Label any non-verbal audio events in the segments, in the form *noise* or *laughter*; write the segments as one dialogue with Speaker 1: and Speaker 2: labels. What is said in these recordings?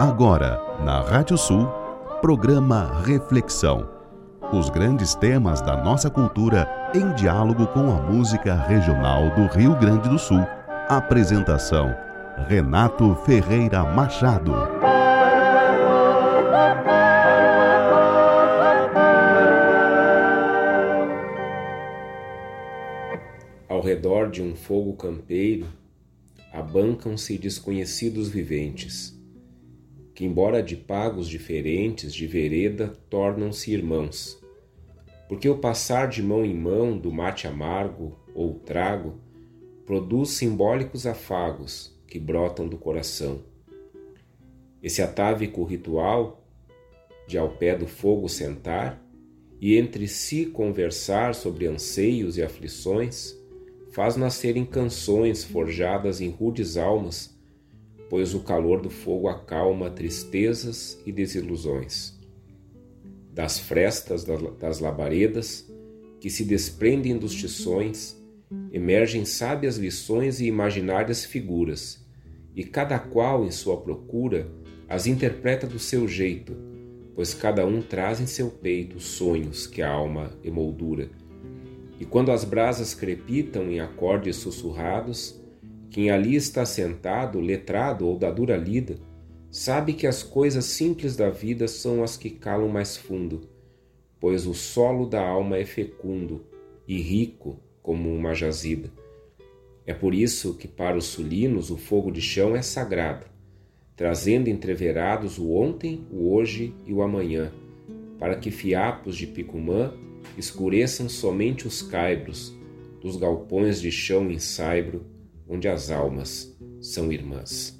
Speaker 1: Agora, na Rádio Sul, programa Reflexão. Os grandes temas da nossa cultura em diálogo com a música regional do Rio Grande do Sul. Apresentação: Renato Ferreira Machado.
Speaker 2: Ao redor de um fogo campeiro, abancam-se desconhecidos viventes que, embora de pagos diferentes de vereda, tornam-se irmãos. Porque o passar de mão em mão do mate amargo ou trago produz simbólicos afagos que brotam do coração. Esse atávico ritual de ao pé do fogo sentar e entre si conversar sobre anseios e aflições faz nascerem canções forjadas em rudes almas pois o calor do fogo acalma tristezas e desilusões. Das frestas das labaredas, que se desprendem dos tições, emergem sábias lições e imaginárias figuras, e cada qual em sua procura as interpreta do seu jeito, pois cada um traz em seu peito sonhos que a alma emoldura. E quando as brasas crepitam em acordes sussurrados, quem ali está sentado, letrado ou da dura lida, sabe que as coisas simples da vida são as que calam mais fundo, pois o solo da alma é fecundo e rico como uma jazida. É por isso que para os sulinos o fogo de chão é sagrado, trazendo entreverados o ontem, o hoje e o amanhã, para que fiapos de picumã escureçam somente os caibros dos galpões de chão em saibro onde as almas são irmãs.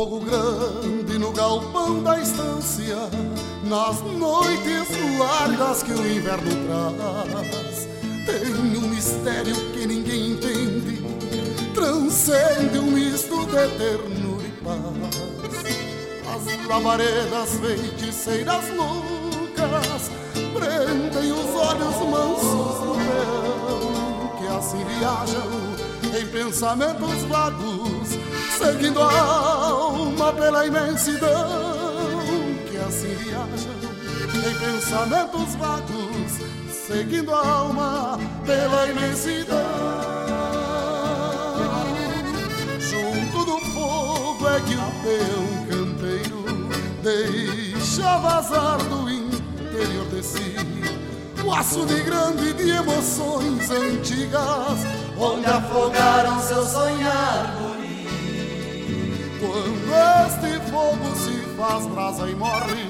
Speaker 3: Fogo grande no galpão da estância, nas noites largas que o inverno traz. Tem um mistério que ninguém entende, transcende um misto de ternura e paz. As lavaredas feiticeiras loucas prendem os olhos mansos no verão, que assim viajam em pensamentos vagos seguindo a alma pela imensidão que assim viaja em pensamentos vagos, seguindo a alma pela imensidão. Junto do fogo é que o peão campeiro deixa vazar do interior de si o açude grande de emoções antigas, onde afogaram seu sonhar este fogo se faz brasa e morre,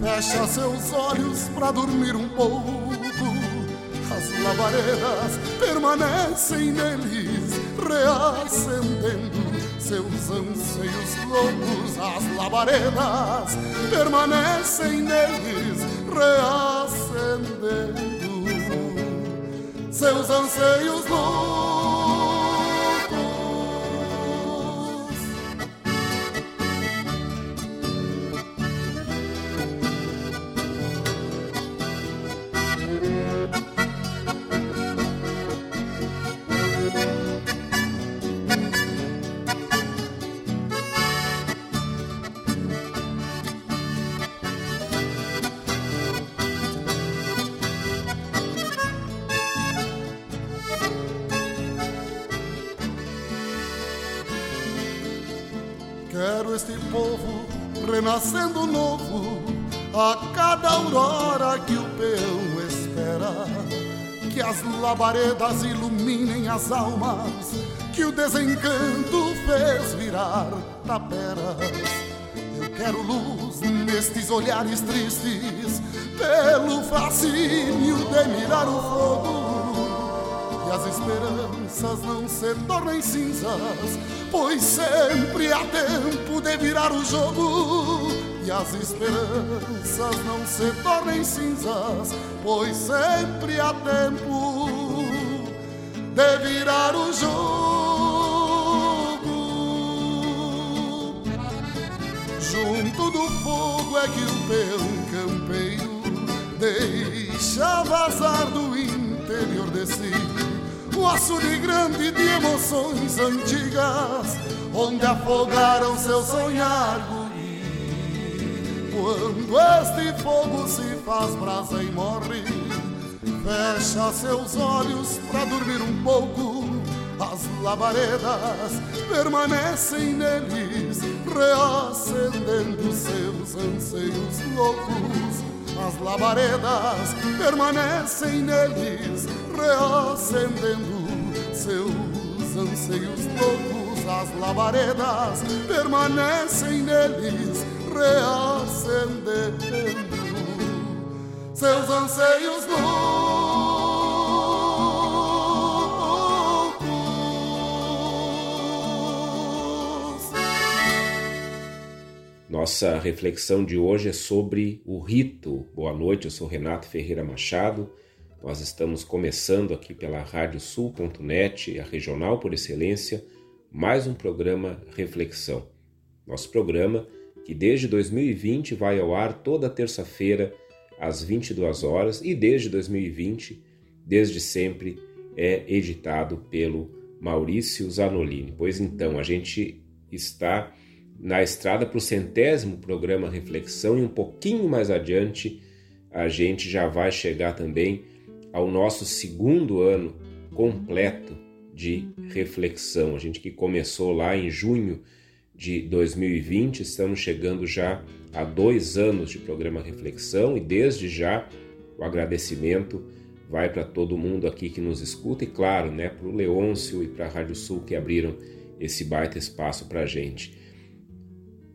Speaker 3: fecha seus olhos para dormir um pouco. As labaredas permanecem neles, reacendendo seus anseios loucos. As labaredas permanecem neles, reacendendo seus anseios loucos. Renascendo novo a cada aurora que o peão espera. Que as labaredas iluminem as almas que o desencanto fez virar taperas. Eu Quero luz nestes olhares tristes, pelo fascínio de mirar o fogo. As esperanças não se tornem cinzas, pois sempre há tempo de virar o jogo. E as esperanças não se tornem cinzas, pois sempre há tempo de virar o jogo. Junto do fogo é que o peão campeiro deixa vazar do interior de si o açude grande de emoções antigas, onde afogaram seu sonhar guri. Quando este fogo se faz brasa e morre Fecha seus olhos para dormir um pouco. As labaredas permanecem neles, reacendendo seus anseios loucos. As labaredas permanecem neles, reacendendo seus anseios loucos. As labaredas permanecem neles, reacendendo seus anseios loucos.
Speaker 2: Nossa reflexão de hoje é sobre o rito. Boa noite, eu sou Renato Ferreira Machado. Nós estamos começando aqui pela radiosul.net, a regional por excelência, mais um programa Reflexão. Nosso programa que desde 2020 vai ao ar toda terça-feira às 22 horas e desde 2020, desde sempre, é editado pelo Maurício Zanolini. Pois então, a gente está na estrada para o centésimo programa Reflexão e um pouquinho mais adiante a gente já vai chegar também ao nosso segundo ano completo de reflexão. A gente que começou lá em junho de 2020, estamos chegando já a dois anos de programa Reflexão e desde já o agradecimento vai para todo mundo aqui que nos escuta e, claro, né, para o Leôncio e para a Rádio Sul que abriram esse baita espaço para a gente.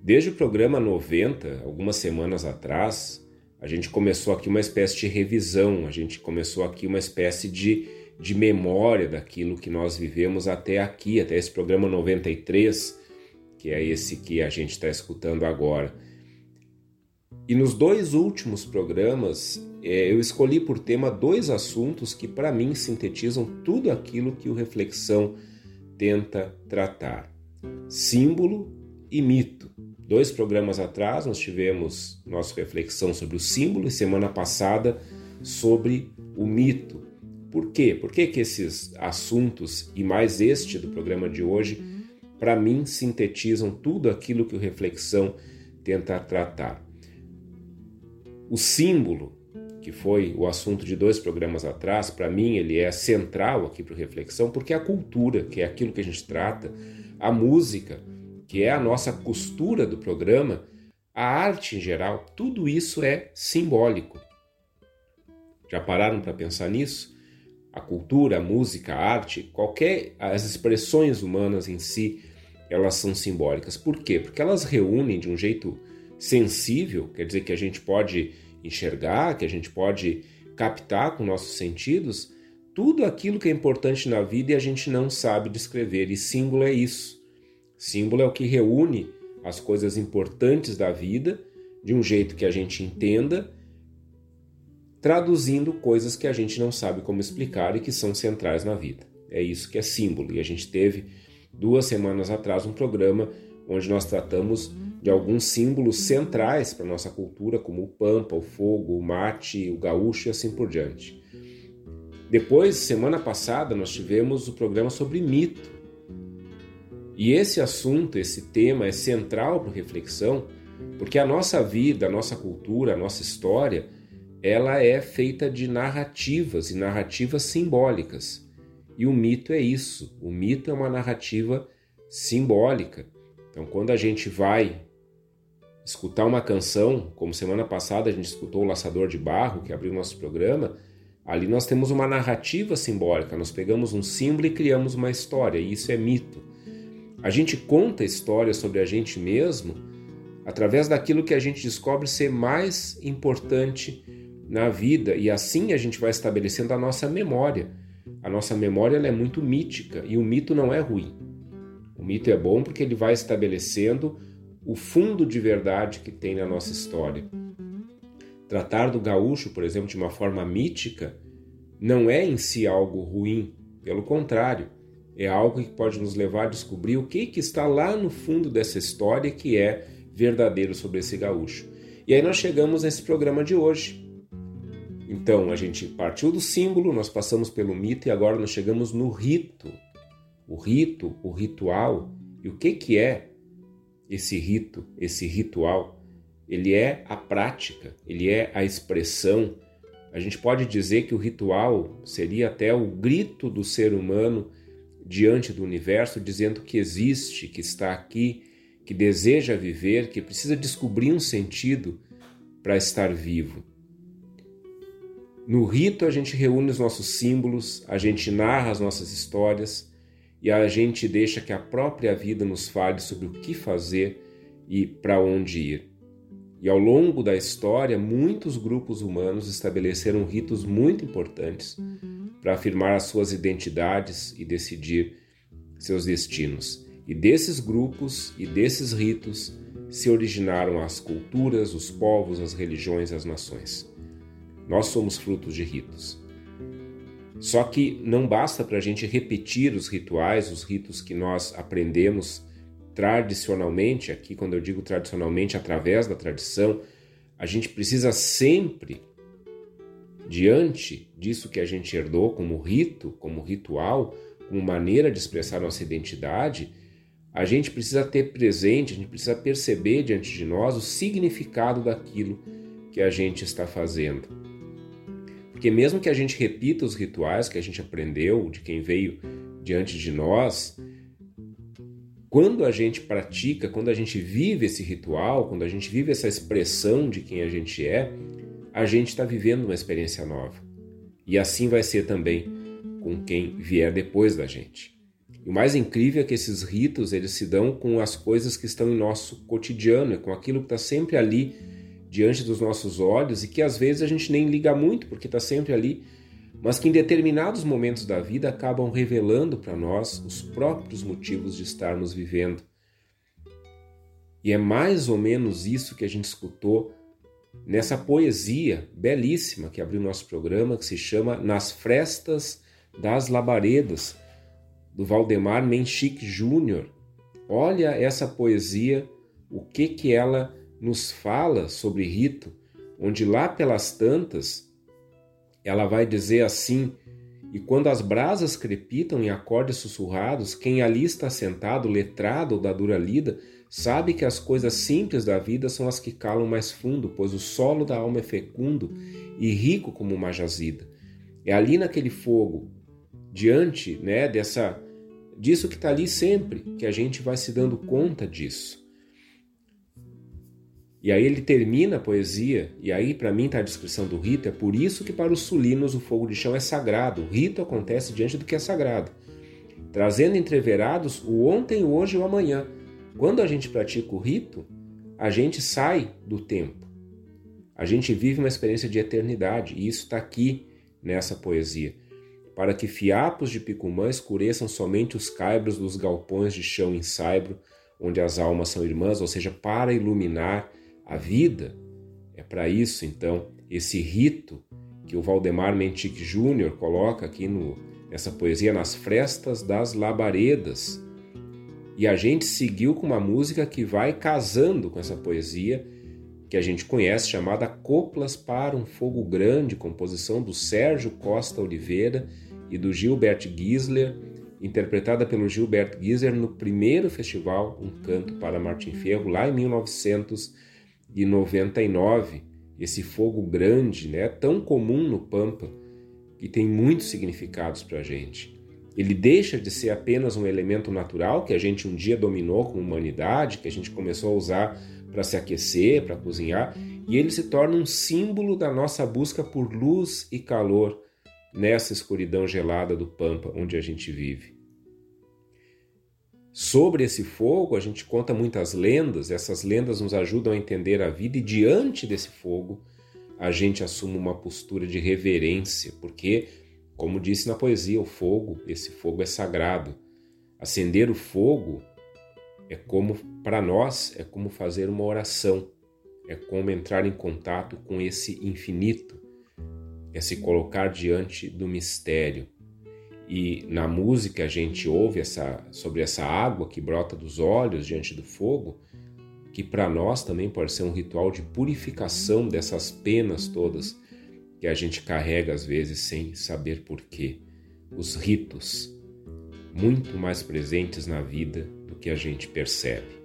Speaker 2: Desde o programa 90, algumas semanas atrás, a gente começou aqui uma espécie de revisão, a gente começou aqui uma espécie de, de memória daquilo que nós vivemos até aqui, até esse programa 93 que é esse que a gente está escutando agora. E nos dois últimos programas, é, eu escolhi por tema dois assuntos que, para mim, sintetizam tudo aquilo que o Reflexão tenta tratar: símbolo e mito. Dois programas atrás, nós tivemos nossa reflexão sobre o símbolo e semana passada sobre o mito. Por quê? Por que, que esses assuntos, e mais este do programa de hoje, para mim, sintetizam tudo aquilo que o Reflexão tenta tratar. O símbolo, que foi o assunto de dois programas atrás, para mim ele é central aqui para o Reflexão, porque a cultura, que é aquilo que a gente trata, a música, que é a nossa costura do programa, a arte em geral, tudo isso é simbólico. Já pararam para pensar nisso? a cultura, a música, a arte, qualquer as expressões humanas em si, elas são simbólicas. Por quê? Porque elas reúnem de um jeito sensível, quer dizer que a gente pode enxergar, que a gente pode captar com nossos sentidos tudo aquilo que é importante na vida e a gente não sabe descrever. E símbolo é isso. Símbolo é o que reúne as coisas importantes da vida de um jeito que a gente entenda traduzindo coisas que a gente não sabe como explicar e que são centrais na vida. É isso que é símbolo. E a gente teve duas semanas atrás um programa onde nós tratamos de alguns símbolos centrais para nossa cultura, como o pampa, o fogo, o mate, o gaúcho e assim por diante. Depois, semana passada, nós tivemos o programa sobre mito. E esse assunto, esse tema é central para reflexão, porque a nossa vida, a nossa cultura, a nossa história ela é feita de narrativas e narrativas simbólicas. E o mito é isso. O mito é uma narrativa simbólica. Então, quando a gente vai escutar uma canção, como semana passada a gente escutou o Laçador de Barro, que abriu nosso programa, ali nós temos uma narrativa simbólica. Nós pegamos um símbolo e criamos uma história, e isso é mito. A gente conta histórias sobre a gente mesmo através daquilo que a gente descobre ser mais importante na vida e assim a gente vai estabelecendo a nossa memória. A nossa memória é muito mítica e o mito não é ruim. O mito é bom porque ele vai estabelecendo o fundo de verdade que tem na nossa história. Tratar do gaúcho, por exemplo, de uma forma mítica, não é em si algo ruim, pelo contrário, é algo que pode nos levar a descobrir o que, que está lá no fundo dessa história que é verdadeiro sobre esse gaúcho. E aí nós chegamos nesse programa de hoje. Então, a gente partiu do símbolo, nós passamos pelo mito e agora nós chegamos no rito. O rito, o ritual. E o que, que é esse rito, esse ritual? Ele é a prática, ele é a expressão. A gente pode dizer que o ritual seria até o grito do ser humano diante do universo, dizendo que existe, que está aqui, que deseja viver, que precisa descobrir um sentido para estar vivo. No rito, a gente reúne os nossos símbolos, a gente narra as nossas histórias e a gente deixa que a própria vida nos fale sobre o que fazer e para onde ir. E ao longo da história, muitos grupos humanos estabeleceram ritos muito importantes para afirmar as suas identidades e decidir seus destinos. E desses grupos e desses ritos se originaram as culturas, os povos, as religiões, as nações. Nós somos frutos de ritos. Só que não basta para a gente repetir os rituais, os ritos que nós aprendemos tradicionalmente, aqui quando eu digo tradicionalmente, através da tradição, a gente precisa sempre, diante disso que a gente herdou como rito, como ritual, como maneira de expressar nossa identidade, a gente precisa ter presente, a gente precisa perceber diante de nós o significado daquilo que a gente está fazendo. Porque mesmo que a gente repita os rituais que a gente aprendeu de quem veio diante de nós, quando a gente pratica, quando a gente vive esse ritual, quando a gente vive essa expressão de quem a gente é, a gente está vivendo uma experiência nova. E assim vai ser também com quem vier depois da gente. E o mais incrível é que esses ritos eles se dão com as coisas que estão em nosso cotidiano, com aquilo que está sempre ali diante dos nossos olhos e que às vezes a gente nem liga muito porque está sempre ali, mas que em determinados momentos da vida acabam revelando para nós os próprios motivos de estarmos vivendo. E é mais ou menos isso que a gente escutou nessa poesia belíssima que abriu nosso programa, que se chama Nas Frestas das Labaredas, do Valdemar Menchik Júnior. Olha essa poesia, o que que ela nos fala sobre rito, onde lá pelas tantas ela vai dizer assim: E quando as brasas crepitam em acordes sussurrados, quem ali está sentado, letrado ou da dura lida, sabe que as coisas simples da vida são as que calam mais fundo, pois o solo da alma é fecundo e rico como uma jazida. É ali naquele fogo, diante né, dessa disso que está ali sempre, que a gente vai se dando conta disso. E aí ele termina a poesia, e aí para mim está a descrição do rito, é por isso que para os sulinos o fogo de chão é sagrado, o rito acontece diante do que é sagrado, trazendo entreverados o ontem, o hoje e o amanhã. Quando a gente pratica o rito, a gente sai do tempo, a gente vive uma experiência de eternidade, e isso está aqui nessa poesia. Para que fiapos de picumã escureçam somente os caibros dos galpões de chão em saibro, onde as almas são irmãs, ou seja, para iluminar a vida é para isso, então, esse rito que o Valdemar Mentic Júnior coloca aqui no, nessa poesia nas frestas das labaredas. E a gente seguiu com uma música que vai casando com essa poesia que a gente conhece, chamada Coplas para um Fogo Grande, composição do Sérgio Costa Oliveira e do Gilbert Gisler, interpretada pelo Gilbert Gisler no primeiro festival Um Canto para Martin Ferro, lá em 1900 e 99, esse fogo grande, né, tão comum no Pampa, que tem muitos significados para a gente. Ele deixa de ser apenas um elemento natural que a gente um dia dominou como humanidade, que a gente começou a usar para se aquecer, para cozinhar, e ele se torna um símbolo da nossa busca por luz e calor nessa escuridão gelada do Pampa onde a gente vive.
Speaker 4: Sobre esse fogo, a gente conta muitas lendas, essas lendas nos ajudam a entender a vida, e diante desse fogo, a gente assume uma postura de reverência, porque, como disse na poesia, o fogo, esse fogo é sagrado. Acender o fogo é como, para nós, é como fazer uma oração, é como entrar em contato com esse infinito, é se colocar diante do mistério. E na música a gente ouve essa, sobre essa água que brota dos olhos diante do fogo, que para nós também pode ser um ritual de purificação dessas penas todas que a gente carrega às vezes sem saber porquê. Os ritos, muito mais presentes na vida do que a gente percebe.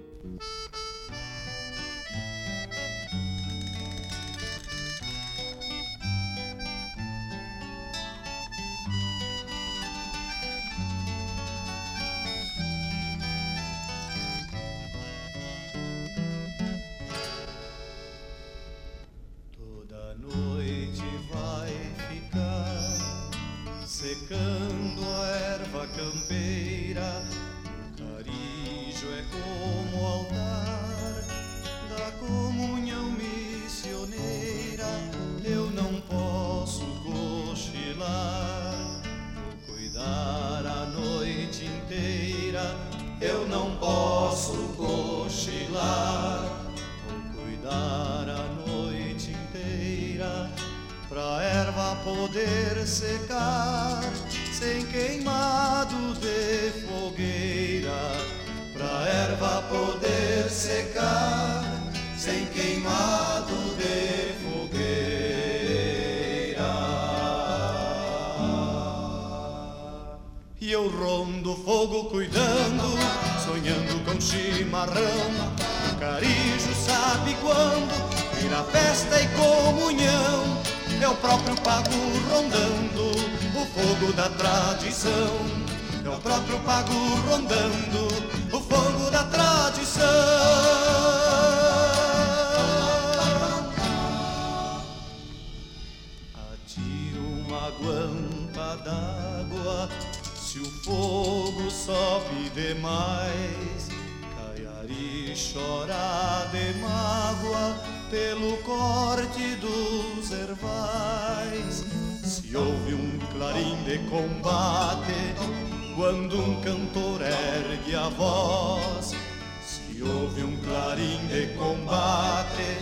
Speaker 4: ouve um clarim de combate,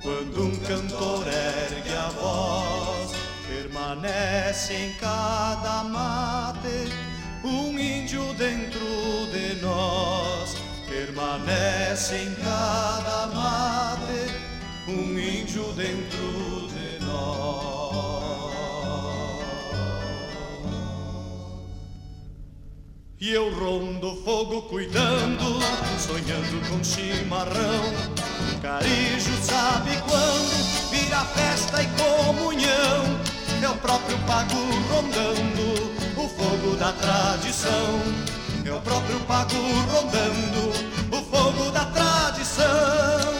Speaker 4: quando um cantor ergue a voz, permanece em cada mate um índio dentro de nós. Permanece em cada mate um índio dentro de nós. E eu rondo fogo cuidando, sonhando com chimarrão. Carijo sabe quando vira festa e comunhão. É Meu próprio pago rondando o fogo da tradição. É Meu próprio pago rondando o fogo da tradição.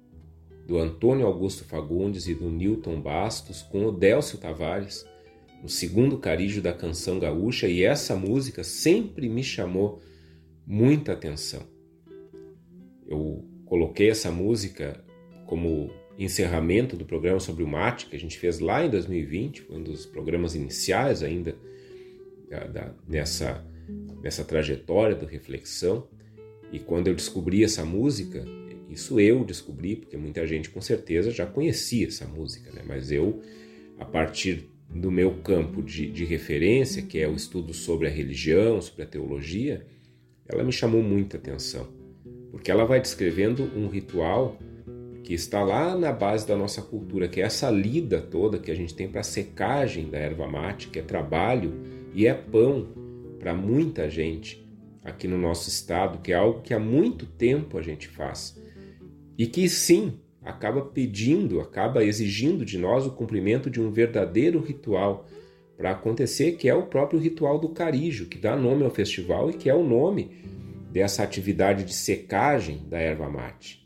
Speaker 4: do Antônio Augusto Fagundes e do Newton Bastos, com o Tavares, no segundo carijo da canção gaúcha, e essa música sempre me chamou muita atenção. Eu coloquei essa música como encerramento do programa sobre o mate que a gente fez lá em 2020, foi um dos programas iniciais ainda da, da, nessa, nessa trajetória do reflexão. E quando eu descobri essa música,
Speaker 2: Isso eu descobri, porque muita gente com certeza já conhecia essa música, né? mas eu, a partir do meu campo de, de referência, que é o estudo sobre a religião, sobre a teologia, ela me chamou muita atenção, porque ela vai descrevendo um ritual que está lá na base da nossa cultura, que é essa lida toda que a gente tem para a secagem da erva mate, que é trabalho e é pão para muita gente aqui no nosso estado, que é algo que há muito tempo a gente faz. E que sim, acaba pedindo, acaba exigindo de nós o cumprimento de um verdadeiro ritual para acontecer, que é o próprio ritual do carijo, que dá nome ao festival e que é o nome dessa atividade de secagem da erva mate.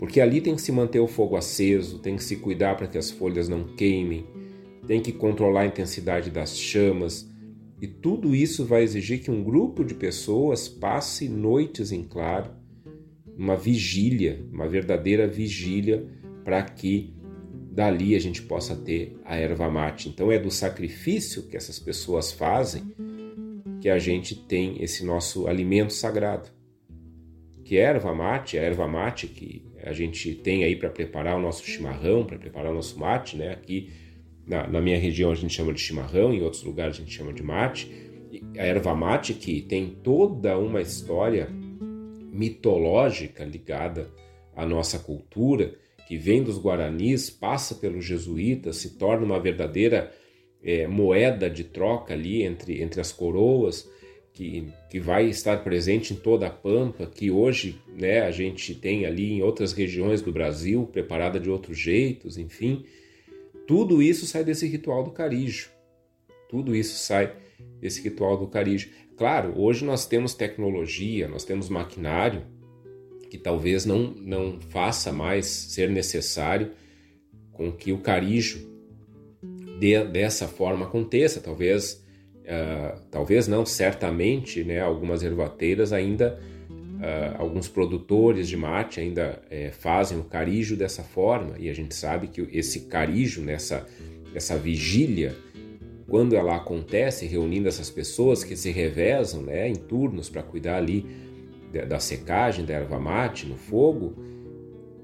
Speaker 2: Porque ali tem que se manter o fogo aceso, tem que se cuidar para que as folhas não queimem, tem que controlar a intensidade das chamas, e tudo isso vai exigir que um grupo de pessoas passe noites em claro, uma vigília, uma verdadeira vigília, para que dali a gente possa ter a erva mate. Então é do sacrifício que essas pessoas fazem que a gente tem esse nosso alimento sagrado. Que é a erva mate, a erva mate que a gente tem aí para preparar o nosso chimarrão, para preparar o nosso mate, né? Aqui na, na, minha região a gente chama de chimarrão, em outros lugares a gente chama de mate. A erva mate que tem toda uma história mitológica ligada à nossa cultura, que vem dos guaranis, passa pelos jesuítas, se torna uma verdadeira é, moeda de troca ali entre, entre as coroas, que, que vai estar presente em toda a pampa, que hoje né, a gente tem ali em outras regiões do Brasil, preparada de outros jeitos, enfim. Tudo isso sai desse ritual do carijo. Tudo isso sai desse ritual do carijo. Claro, hoje nós temos tecnologia, nós temos maquinário que talvez não, não faça mais ser necessário com que o carijo de, dessa forma aconteça. Talvez, uh, talvez não, certamente, né, algumas ervateiras ainda Uh, alguns produtores de mate ainda é, fazem o carijo dessa forma e a gente sabe que esse carijo nessa essa vigília quando ela acontece reunindo essas pessoas que se revezam né, em turnos para cuidar ali da secagem da erva mate no fogo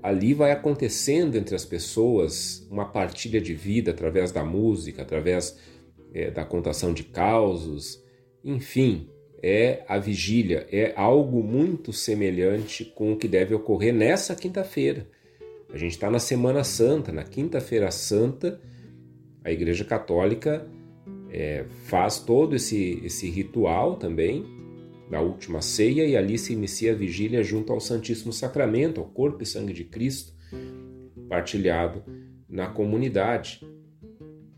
Speaker 2: ali vai acontecendo entre as pessoas uma partilha de vida através da música através é, da contação de causos enfim é a vigília, é algo muito semelhante com o que deve ocorrer nessa quinta-feira. A gente está na Semana Santa, na Quinta-feira Santa, a Igreja Católica é, faz todo esse, esse ritual também, da última ceia, e ali se inicia a vigília junto ao Santíssimo Sacramento, ao corpo e sangue de Cristo, partilhado na comunidade.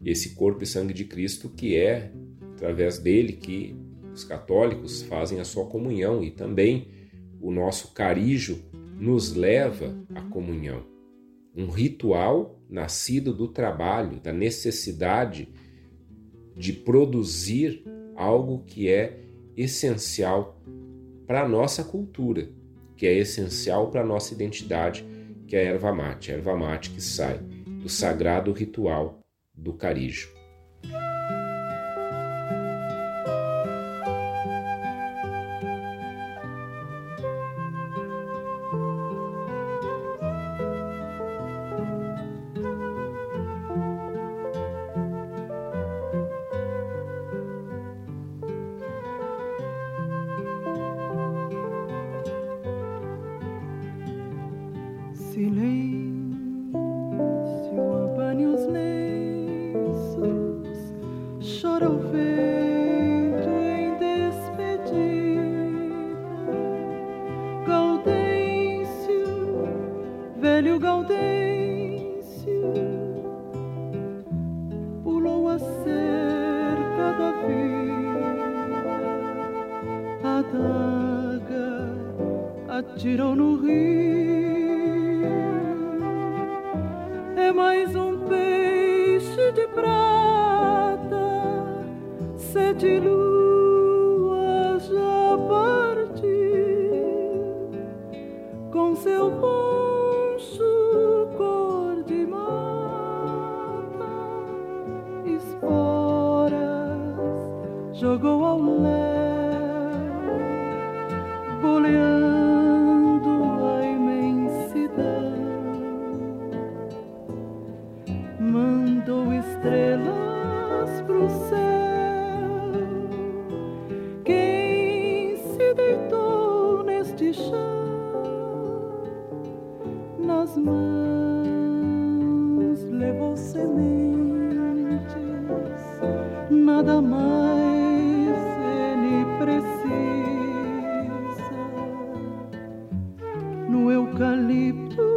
Speaker 2: Esse corpo e sangue de Cristo que é através dele que os católicos fazem a sua comunhão e também o nosso carijo nos leva à comunhão. Um ritual nascido do trabalho, da necessidade de produzir algo que é essencial para a nossa cultura, que é essencial para a nossa identidade, que é a erva mate, a erva mate que sai do sagrado ritual do carijo.
Speaker 5: No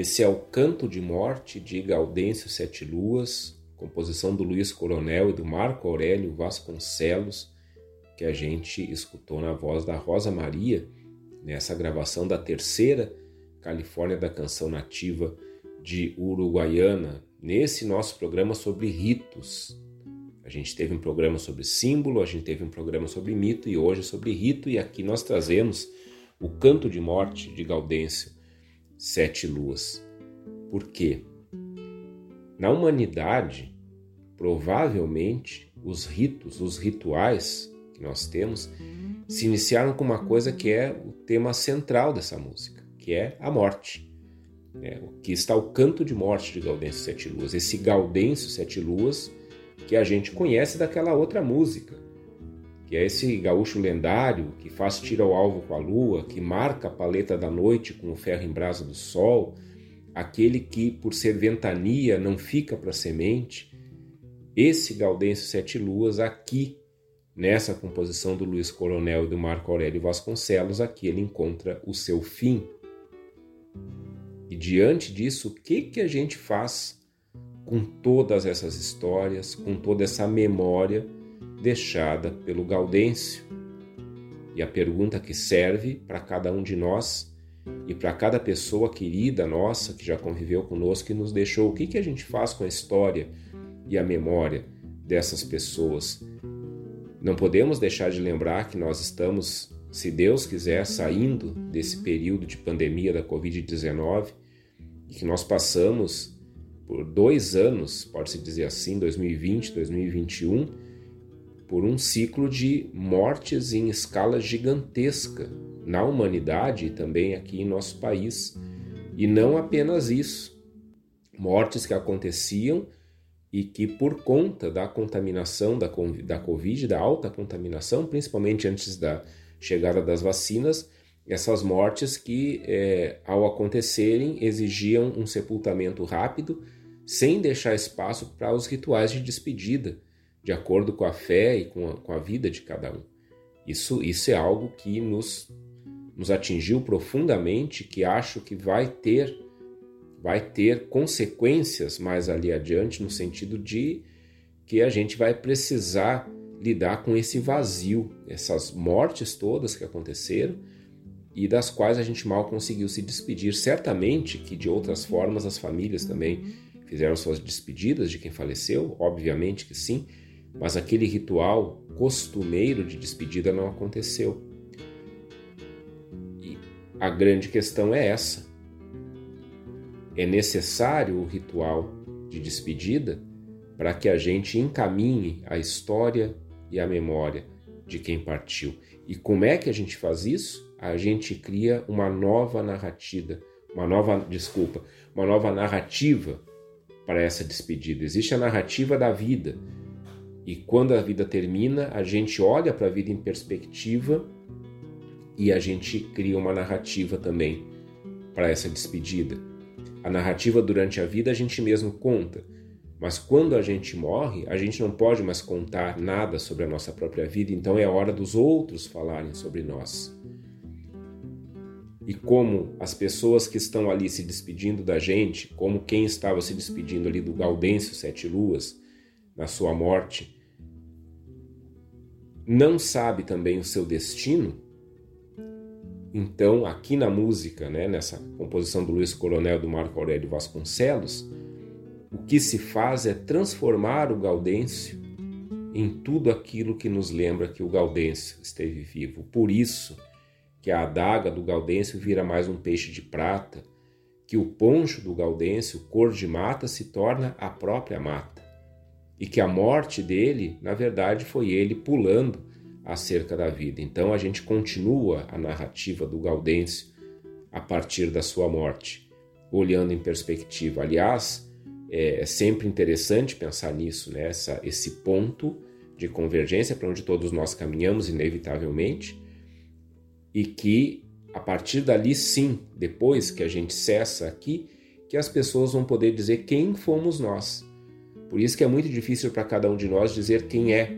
Speaker 2: Esse é o Canto de Morte de Gaudêncio Sete Luas, composição do Luiz Coronel e do Marco Aurélio Vasconcelos, que a gente escutou na voz da Rosa Maria, nessa gravação da terceira Califórnia da Canção Nativa de Uruguaiana, nesse nosso programa sobre ritos. A gente teve um programa sobre símbolo, a gente teve um programa sobre mito e hoje sobre rito, e aqui nós trazemos o Canto de Morte de Gaudêncio Sete Luas. Por quê? Na humanidade, provavelmente, os ritos, os rituais que nós temos, se iniciaram com uma coisa que é o tema central dessa música, que é a morte. É, que está o canto de morte de Gaudêncio Sete Luas. Esse Gaudêncio Sete Luas que a gente conhece daquela outra música, que é esse gaúcho lendário que faz tiro ao alvo com a lua, que marca a paleta da noite com o ferro em brasa do sol, aquele que, por ser ventania, não fica para semente. Esse Gaudêncio Sete Luas, aqui, nessa composição do Luiz Coronel e do Marco Aurélio Vasconcelos, aqui ele encontra o seu fim. E diante disso, o que, que a gente faz com todas essas histórias, com toda essa memória deixada pelo Gaudêncio? E a pergunta que serve para cada um de nós e para cada pessoa querida nossa que já conviveu conosco e nos deixou, o que, que a gente faz com a história e a memória dessas pessoas? Não podemos deixar de lembrar que nós estamos, se Deus quiser, saindo desse período de pandemia da Covid-19 e que nós passamos por dois anos, pode-se dizer assim, 2020, 2021, por um ciclo de mortes em escala gigantesca na humanidade e também aqui em nosso país. E não apenas isso, mortes que aconteciam e que, por conta da contaminação da, Covid, da alta contaminação, principalmente antes da chegada das vacinas, essas mortes que, é, ao acontecerem, exigiam um sepultamento rápido, sem deixar espaço para os rituais de despedida, de acordo com a fé e com a, com a vida de cada um. Isso, isso é algo que nos, nos atingiu profundamente, que acho que vai ter vai ter consequências mais ali adiante, no sentido de que a gente vai precisar lidar com esse vazio, essas mortes todas que aconteceram e das quais a gente mal conseguiu se despedir. Certamente que de outras formas as famílias também fizeram suas despedidas de quem faleceu, obviamente que sim, mas aquele ritual costumeiro de despedida não aconteceu. E a grande questão é essa: é necessário o ritual de despedida para que a gente encaminhe a história e a memória de quem partiu. E como é que a gente faz isso? A gente cria uma nova narrativa, uma nova, desculpa, uma nova narrativa para essa despedida. Existe a narrativa da vida. E quando a vida termina, a gente olha para a vida em perspectiva e a gente cria uma narrativa também para essa despedida. A narrativa durante a vida a gente mesmo conta, mas quando a gente morre, a gente não pode mais contar nada sobre a nossa própria vida, então é hora dos outros falarem sobre nós. E como as pessoas que estão ali se despedindo da gente, como quem estava se despedindo ali do Gaudêncio Sete Luas, na sua morte, não sabe também o seu destino, então, aqui na música, né, nessa composição do Luiz Coronel do Marco Aurélio Vasconcelos, o que se faz é transformar o Gaudêncio em tudo aquilo que nos lembra que o Gaudêncio esteve vivo. Por isso que a adaga do Gaudêncio vira mais um peixe de prata, que o poncho do Gaudêncio, cor de mata, se torna a própria mata, e que a morte dele, na verdade, foi ele pulando acerca da vida. Então a gente continua a narrativa do Gaudêncio a partir da sua morte, olhando em perspectiva. Aliás, é, é sempre interessante pensar nisso, né? Esse ponto de convergência para onde todos nós caminhamos inevitavelmente e que a partir dali sim, depois que a gente cessa aqui, que as pessoas vão poder dizer quem fomos nós. Por isso que é muito difícil para cada um de nós dizer quem é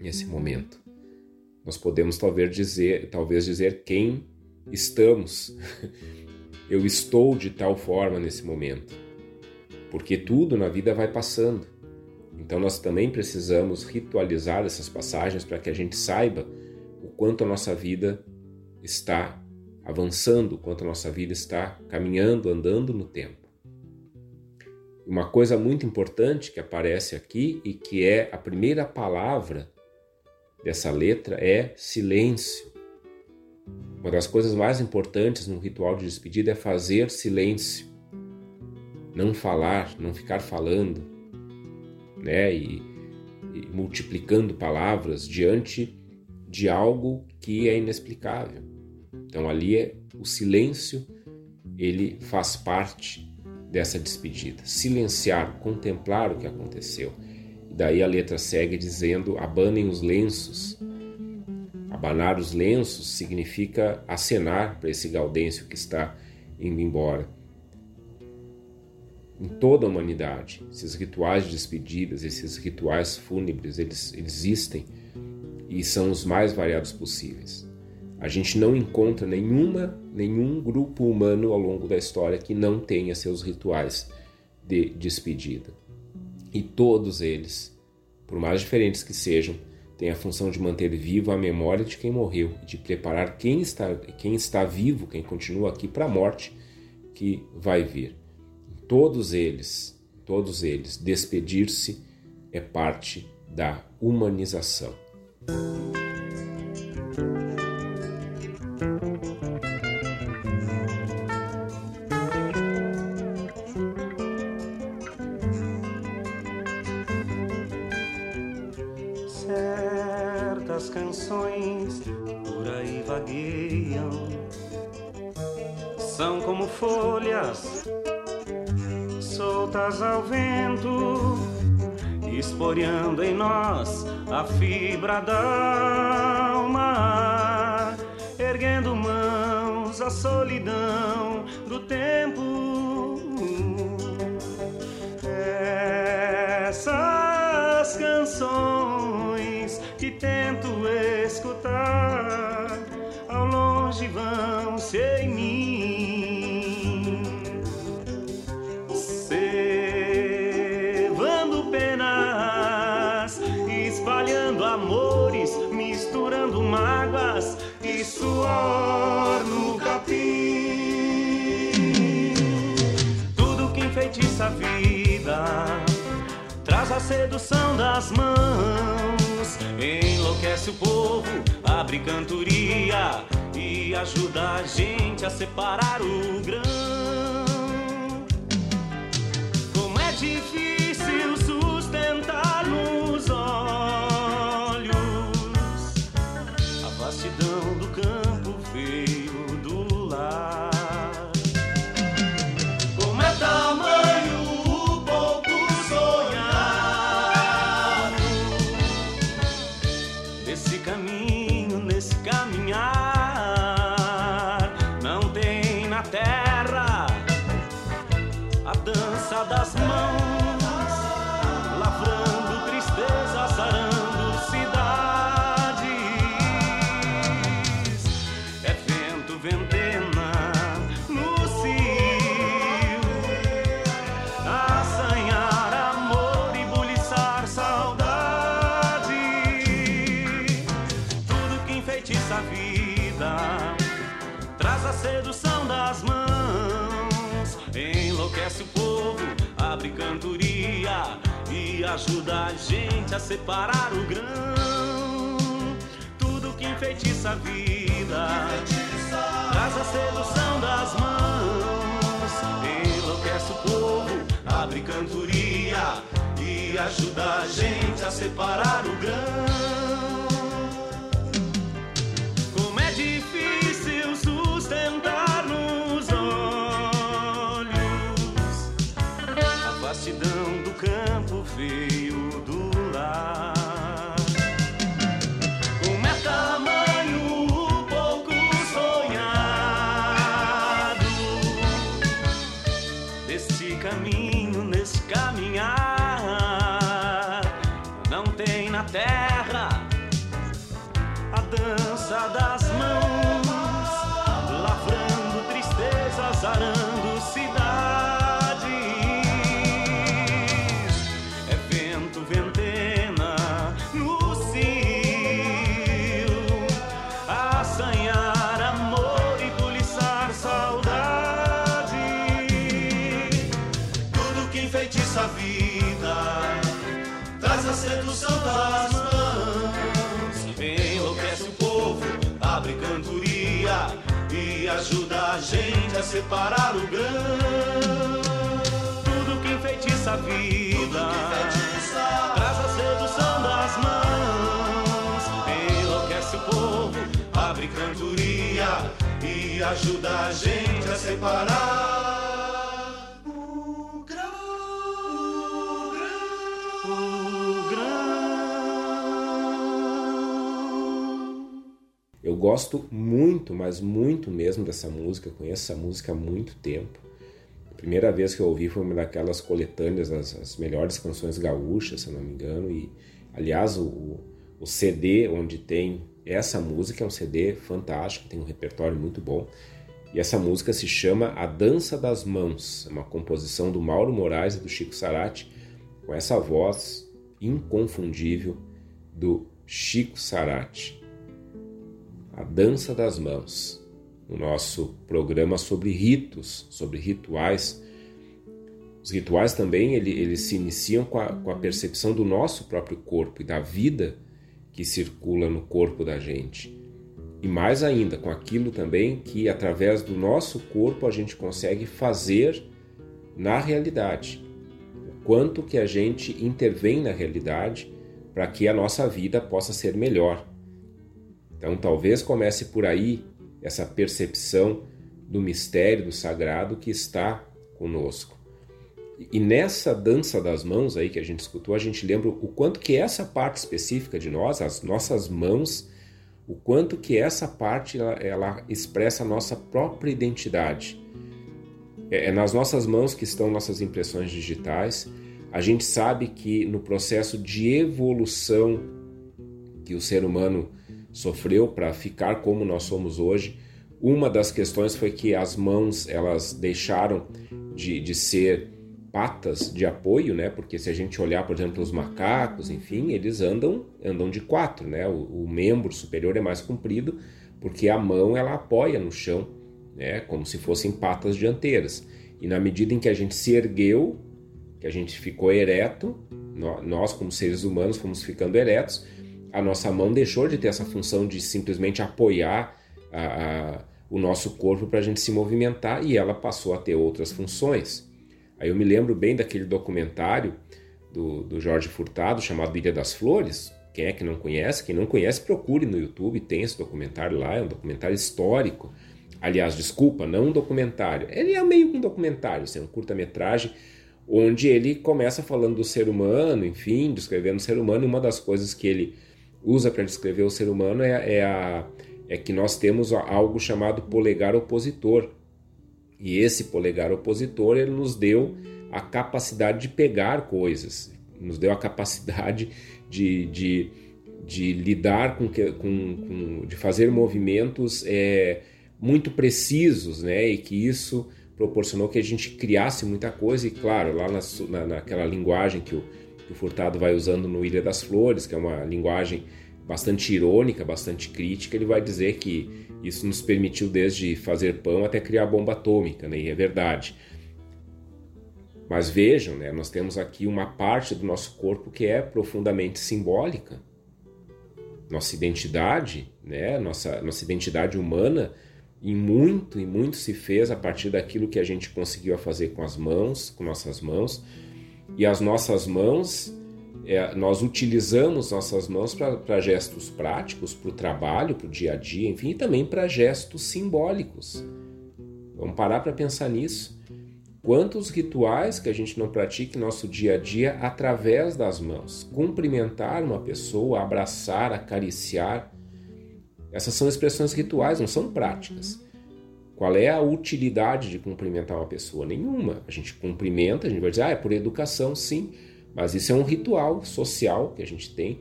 Speaker 2: nesse momento. Nós podemos talvez dizer, talvez dizer quem estamos. *laughs* Eu estou de tal forma nesse momento. Porque tudo na vida vai passando. Então nós também precisamos ritualizar essas passagens para que a gente saiba o quanto a nossa vida está avançando, o quanto a nossa vida está caminhando, andando no tempo. Uma coisa muito importante que aparece aqui e que é a primeira palavra dessa letra é silêncio. Uma das coisas mais importantes no ritual de despedida é fazer silêncio. Não falar, não ficar falando, né? E, e multiplicando palavras diante de algo que é inexplicável. Então ali é o silêncio, ele faz parte dessa despedida. Silenciar, contemplar o que aconteceu. Daí a letra segue dizendo: abanem os lenços. Abanar os lenços significa acenar para esse Gaudêncio que está indo embora. Em toda a humanidade, esses rituais de despedidas, esses rituais fúnebres, eles existem e são os mais variados possíveis. A gente não encontra nenhuma, nenhum grupo humano ao longo da história que não tenha seus rituais de despedida. E todos eles, por mais diferentes que sejam, têm a função de manter viva a memória de quem morreu de preparar quem está, quem está vivo, quem continua aqui para a morte que vai vir. Todos eles, todos eles, despedir-se é parte da humanização.
Speaker 6: Folhas soltas ao vento, esporeando em nós a fibra da alma, erguendo mãos à solidão do tempo. Enfeitiça a vida traz a sedução das mãos, enlouquece o povo, abre cantoria e ajuda a gente a separar o grão. Ajuda a gente a separar o grão. Tudo que enfeitiça a vida traz a sedução das mãos, enlouquece o povo, abre cantoria e ajuda a gente a separar o grão. Caminho, nesse caminhar. Não tem na terra a dança das a gente a separar o grão. Tudo que enfeitiça a vida. Traz a sedução das mãos. Enlouquece o povo, abre cantoria E ajuda a gente a separar
Speaker 2: gosto muito, mas muito mesmo dessa música. Conheço essa música há muito tempo. A primeira vez que eu ouvi foi uma daquelas coletâneas as melhores canções gaúchas, se eu não me engano. E, aliás, o, o CD onde tem essa música é um CD fantástico, tem um repertório muito bom. E essa música se chama A Dança das Mãos, é uma composição do Mauro Moraes e do Chico Sarati, com essa voz inconfundível do Chico Sarati. A Dança das Mãos, o nosso programa sobre ritos, sobre rituais. Os rituais também ele, eles se iniciam com a, com a percepção do nosso próprio corpo e da vida que circula no corpo da gente. E mais ainda, com aquilo também que através do nosso corpo a gente consegue fazer na realidade. O quanto que a gente intervém na realidade para que a nossa vida possa ser melhor, Então, talvez comece por aí essa percepção do mistério, do sagrado que está conosco. E nessa dança das mãos aí que a gente escutou, a gente lembra o quanto que essa parte específica de nós, as nossas mãos, o quanto que essa parte ela, ela expressa a nossa própria identidade. É, é nas nossas mãos que estão nossas impressões digitais. A gente sabe que no processo de evolução que o ser humano sofreu para ficar como nós somos hoje, uma das questões foi que as mãos elas deixaram de, de ser patas de apoio, né? Porque se a gente olhar, por exemplo, os macacos, enfim, eles andam andam de quatro, né? O, o, membro superior é mais comprido porque a mão ela apoia no chão, né? Como se fossem patas dianteiras. E na medida em que a gente se ergueu, que a gente ficou ereto, nós como seres humanos fomos ficando eretos, a nossa mão deixou de ter essa função de simplesmente apoiar a, a, o nosso corpo para a gente se movimentar e ela passou a ter outras funções. Aí eu me lembro bem daquele documentário do, do Jorge Furtado chamado Ilha das Flores. Quem é que não conhece? Quem não conhece, procure no YouTube, tem esse documentário lá, é um documentário histórico. Aliás, desculpa, não um documentário. Ele é meio que um documentário, assim, um curta-metragem onde ele começa falando do ser humano, enfim, descrevendo o ser humano, e uma das coisas que ele usa para descrever o ser humano é, é, a, é que nós temos algo chamado polegar opositor, e esse polegar opositor ele nos deu a capacidade de pegar coisas, nos deu a capacidade de, de, de lidar com, com, com, de fazer movimentos é, muito precisos, né? E que isso proporcionou que a gente criasse muita coisa. E claro, lá na, na, naquela linguagem que o, que o Furtado vai usando no Ilha das Flores, que é uma linguagem bastante irônica, bastante crítica, ele vai dizer que isso nos permitiu desde fazer pão até criar bomba atômica, né? e é verdade. Mas vejam, né, nós temos aqui uma parte do nosso corpo que é profundamente simbólica. Nossa identidade, né, nossa, nossa identidade humana, e muito e muito se fez a partir daquilo que a gente conseguiu fazer com as mãos, com nossas mãos. E as nossas mãos é, nós utilizamos nossas mãos para gestos práticos, para o trabalho, para o dia a dia, enfim, e também para gestos simbólicos. Vamos parar para pensar nisso. Quantos rituais que a gente não pratica em nosso dia a dia através das mãos? Cumprimentar uma pessoa, abraçar, acariciar. Essas são expressões rituais, não são práticas. Qual é a utilidade de cumprimentar uma pessoa? Nenhuma. A gente cumprimenta, a gente vai dizer, ah, é por educação, sim mas isso é um ritual social que a gente tem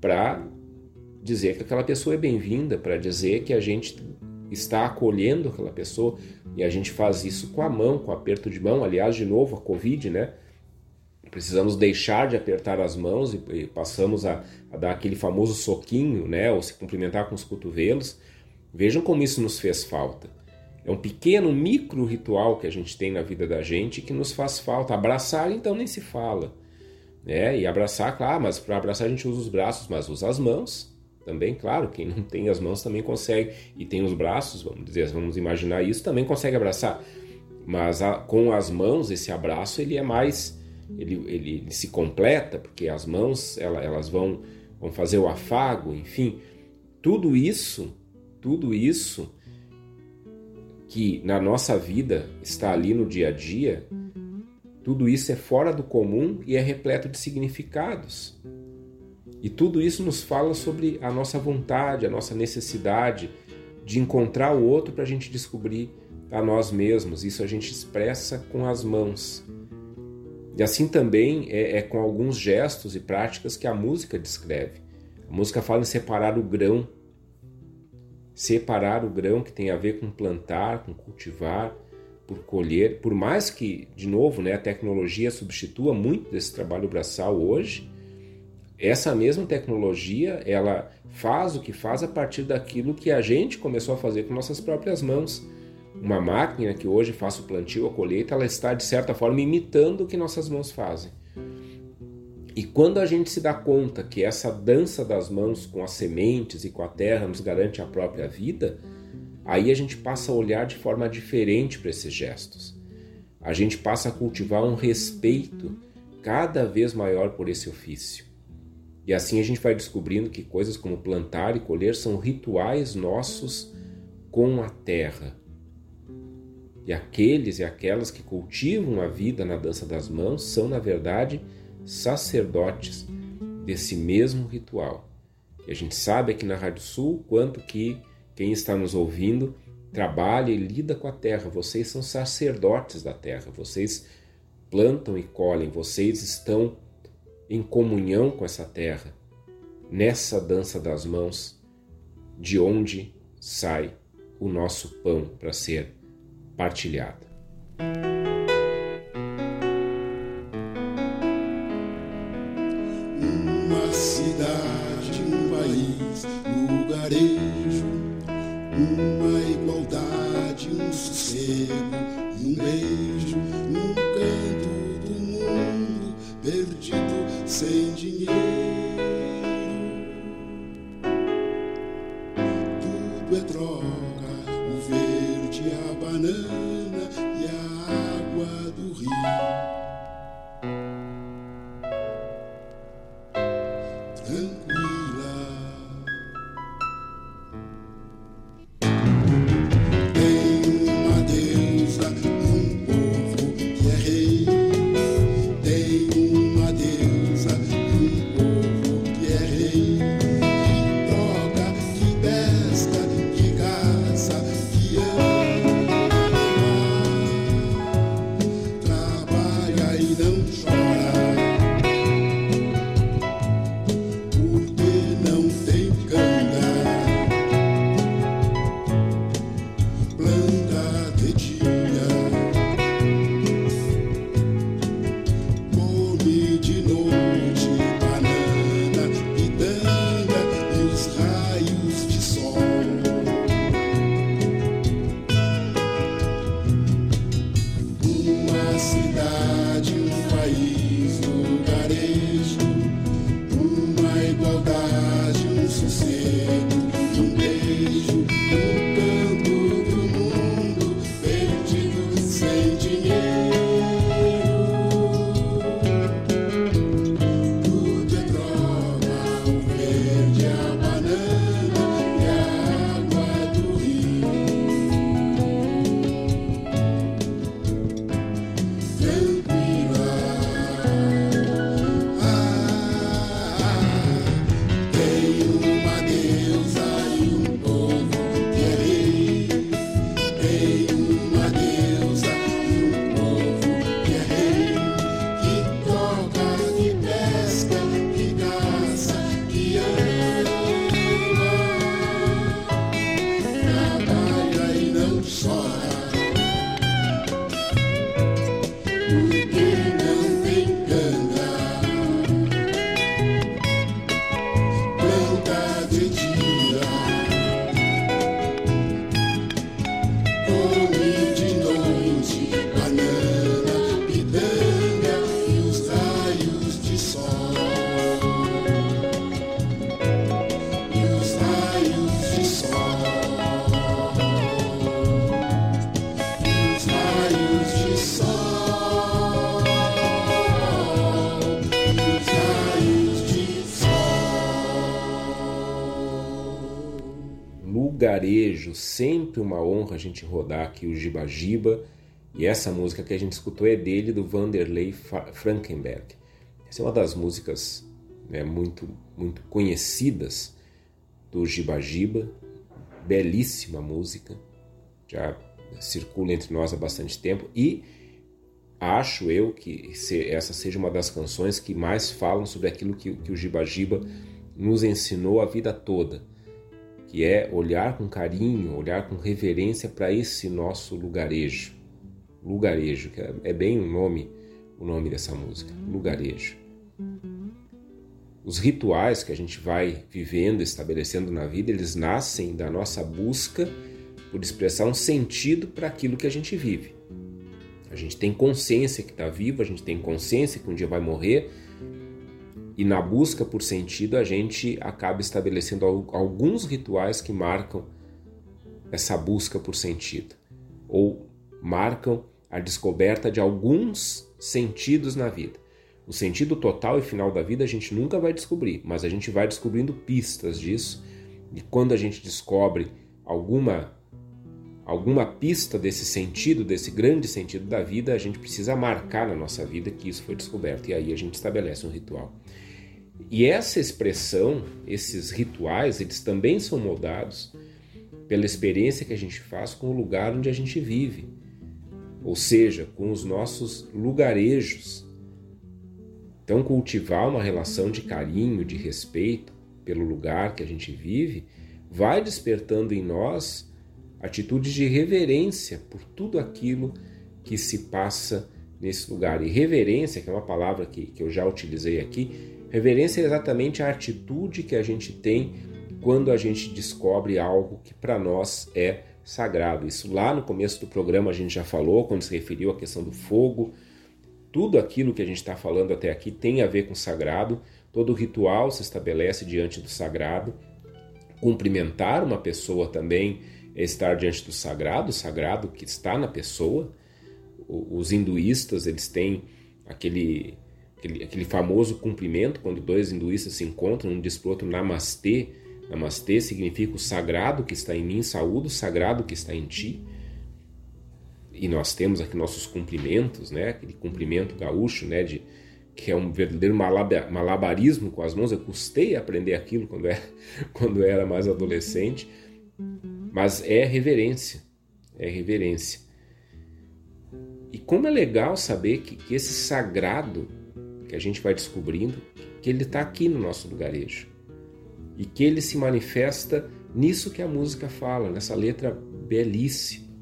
Speaker 2: para dizer que aquela pessoa é bem-vinda, para dizer que a gente está acolhendo aquela pessoa e a gente faz isso com a mão, com aperto de mão. Aliás, de novo, a Covid, né? Precisamos deixar de apertar as mãos e, passamos a, a, dar aquele famoso soquinho, né? Ou se cumprimentar com os cotovelos. Vejam como isso nos fez falta. É um pequeno micro ritual que a gente tem na vida da gente que nos faz falta. Abraçar, então, nem se fala. Né? E abraçar, claro, mas para abraçar a gente usa os braços, mas usa as mãos também, claro. Quem não tem as mãos também consegue, e tem os braços, vamos dizer, vamos imaginar isso, também consegue abraçar. Mas a, com as mãos, esse abraço ele é mais. Ele, ele, ele se completa, porque as mãos ela, elas vão, vão fazer o afago, enfim. Tudo isso, tudo isso que na nossa vida está ali no dia a dia tudo isso é fora do comum e é repleto de significados. E tudo isso nos fala sobre a nossa vontade, a nossa necessidade de encontrar o outro para a gente descobrir a nós mesmos. Isso a gente expressa com as mãos. E assim também é, é, com alguns gestos e práticas que a música descreve. A música fala em separar o grão. Separar o grão que tem a ver com plantar, com cultivar, por colher, por mais que, de novo, né, a tecnologia substitua muito desse trabalho braçal hoje, essa mesma tecnologia ela faz o que faz a partir daquilo que a gente começou a fazer com nossas próprias mãos. Uma máquina que hoje faz o plantio, a colheita, ela está de certa forma imitando o que nossas mãos fazem. E quando a gente se dá conta que essa dança das mãos com as sementes e com a terra nos garante a própria vida, aí a gente passa a olhar de forma diferente para esses gestos. A gente passa a cultivar um respeito cada vez maior por esse ofício. E assim a gente vai descobrindo que coisas como plantar e colher são rituais nossos com a terra. E aqueles e aquelas que cultivam a vida na dança das mãos são, na verdade, sacerdotes desse mesmo ritual. E a gente sabe aqui na Rádio Sul quanto que quem está nos ouvindo trabalha e lida com a terra. Vocês são sacerdotes da terra. Vocês plantam e colhem. Vocês estão em comunhão com essa terra, nessa dança das mãos, de onde sai o nosso pão para ser partilhado.
Speaker 7: Sossego e um beijo
Speaker 2: sempre uma honra a gente rodar aqui o Giba Giba. E essa música que a gente escutou é dele, do Vanderlei Frankenberg. Essa é uma das músicas né, muito, muito conhecidas do Giba Giba. Belíssima música, já circula entre nós há bastante tempo. E acho eu que essa seja uma das canções que mais falam sobre aquilo que, que o Giba Giba nos ensinou a vida toda, que é olhar com carinho, olhar com reverência para esse nosso lugarejo. Lugarejo, que é- é bem o nome, o nome dessa música, lugarejo. Os rituais que a gente vai vivendo, estabelecendo na vida, eles nascem da nossa busca por expressar um sentido para aquilo que a gente vive. A gente tem consciência que está vivo, a gente tem consciência que um dia vai morrer, e na busca por sentido a gente acaba estabelecendo al- alguns rituais que marcam essa busca por sentido, ou marcam a descoberta de alguns sentidos na vida. O sentido total e final da vida a gente nunca vai descobrir, mas a gente vai descobrindo pistas disso. E quando a gente descobre alguma alguma pista desse sentido, desse grande sentido da vida, a gente precisa marcar na nossa vida que isso foi descoberto e aí a gente estabelece um ritual. E essa expressão, esses rituais, eles também são moldados pela experiência que a gente faz com o lugar onde a gente vive, ou seja, com os nossos lugarejos. Então, cultivar uma relação de carinho, de respeito pelo lugar que a gente vive, vai despertando em nós atitudes de reverência por tudo aquilo que se passa nesse lugar. E reverência, que é uma palavra que, que eu já utilizei aqui, reverência é exatamente a atitude que a gente tem quando a gente descobre algo que para nós é sagrado. Isso lá no começo do programa a gente já falou, quando se referiu à questão do fogo, tudo aquilo que a gente está falando até aqui tem a ver com o sagrado, todo ritual se estabelece diante do sagrado. Cumprimentar uma pessoa também é estar diante do sagrado, o sagrado que está na pessoa. Os hinduístas, eles têm aquele, aquele, aquele famoso cumprimento, quando dois hinduístas se encontram, um diz para o outro namastê. Namastê significa o sagrado que está em mim, saúde o sagrado que está em ti e nós temos aqui nossos cumprimentos, né? Aquele cumprimento gaúcho, né? De, que é um verdadeiro malabarismo com as mãos. Eu custei a aprender aquilo quando era, *laughs* quando era mais adolescente, mas é reverência, é reverência. E como é legal saber que, que esse sagrado que a gente vai descobrindo, que ele está aqui no nosso lugarejo e que ele se manifesta nisso que a música fala, nessa letra belíssima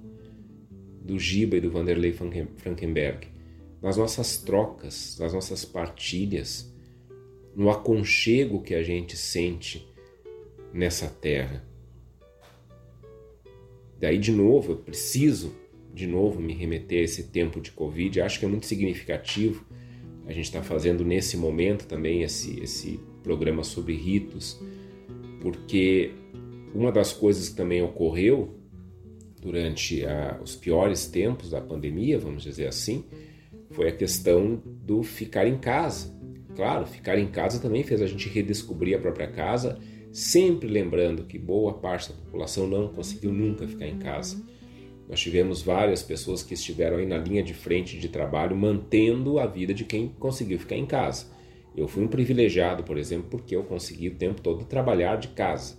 Speaker 2: do Giba e do Vanderlei Frankenberg, nas nossas trocas, nas nossas partilhas, no aconchego que a gente sente nessa terra. Daí, de novo, eu preciso de novo me remeter a esse tempo de Covid. Acho que é muito significativo a gente está fazendo nesse momento também esse, esse programa sobre ritos, porque uma das coisas que também ocorreu durante a, os piores tempos da pandemia, vamos dizer assim, foi a questão do ficar em casa. Claro, ficar em casa também fez a gente redescobrir a própria casa, sempre lembrando que boa parte da população não conseguiu nunca ficar em casa. Nós tivemos várias pessoas que estiveram aí na linha de frente de trabalho, mantendo a vida de quem conseguiu ficar em casa. Eu fui um privilegiado, por exemplo, porque eu consegui o tempo todo trabalhar de casa.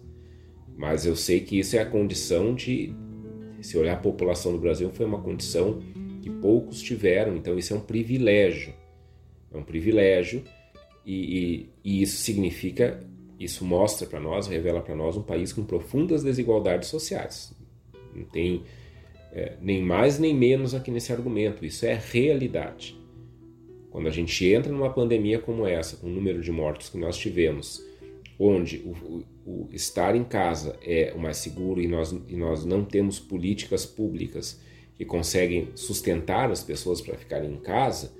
Speaker 2: Mas eu sei que isso é a condição de, se olhar a população do Brasil, foi uma condição que poucos tiveram, então isso é um privilégio. É um privilégio e, e, e isso significa, isso mostra para nós, revela para nós um país com profundas desigualdades sociais. Não tem é, nem mais nem menos aqui nesse argumento, isso é realidade. Quando a gente entra numa pandemia como essa, com o número de mortos que nós tivemos, onde o, o, o, estar em casa é o mais seguro e nós, e nós não temos políticas públicas que conseguem sustentar as pessoas para ficarem em casa,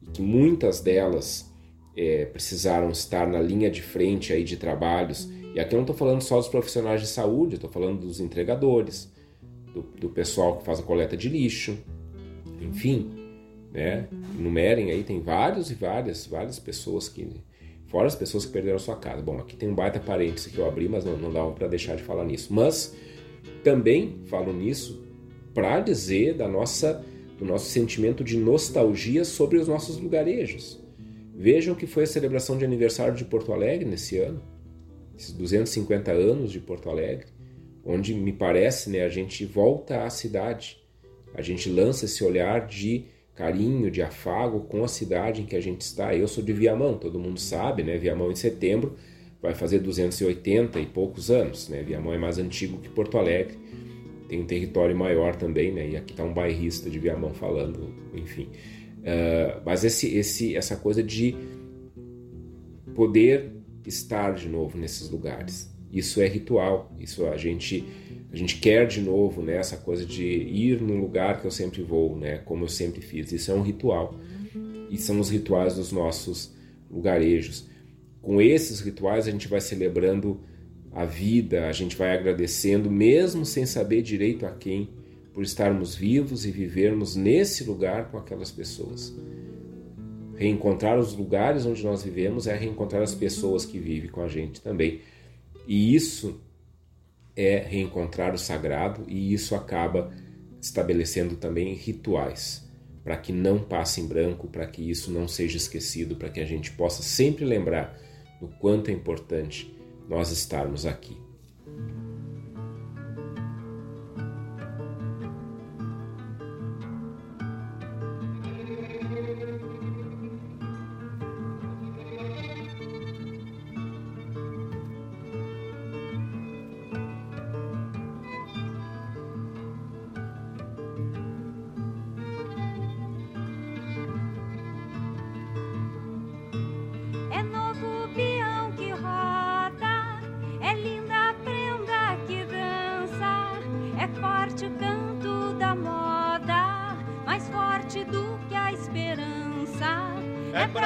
Speaker 2: e que muitas delas é, precisaram estar na linha de frente aí de trabalhos, e aqui eu não estou falando só dos profissionais de saúde, estou falando dos entregadores, do, do, pessoal que faz a coleta de lixo, enfim, né? Numerem aí, tem vários e várias, várias pessoas que Fora as pessoas que perderam sua casa. Bom, aqui tem um baita parêntese que eu abri, mas não, não dava para deixar de falar nisso. Mas também falo nisso para dizer da nossa, do nosso sentimento de nostalgia sobre os nossos lugarejos. Vejam que foi a celebração de aniversário de Porto Alegre nesse ano, esses 250 anos de Porto Alegre, onde me parece né, a gente volta à cidade, a gente lança esse olhar de carinho, de afago com a cidade em que a gente está. Eu sou de Viamão, todo mundo sabe, né? Viamão em setembro vai fazer 280 e poucos anos, né? Viamão é mais antigo que Porto Alegre, tem um território maior também, né? E aqui está um bairrista de Viamão falando, enfim. Uh, mas esse, esse, essa coisa de poder estar de novo nesses lugares, isso é ritual, isso a gente a gente quer de novo, né, essa coisa de ir no lugar que eu sempre vou, né, como eu sempre fiz. Isso é um ritual. E são os rituais dos nossos lugarejos. Com esses rituais a gente vai celebrando a vida, a gente vai agradecendo, mesmo sem saber direito a quem, por estarmos vivos e vivermos nesse lugar com aquelas pessoas. Reencontrar os lugares onde nós vivemos é reencontrar as pessoas que vivem com a gente também. E isso é reencontrar o sagrado e isso acaba estabelecendo também rituais para que não passe em branco, para que isso não seja esquecido, para que a gente possa sempre lembrar do quanto é importante nós estarmos aqui.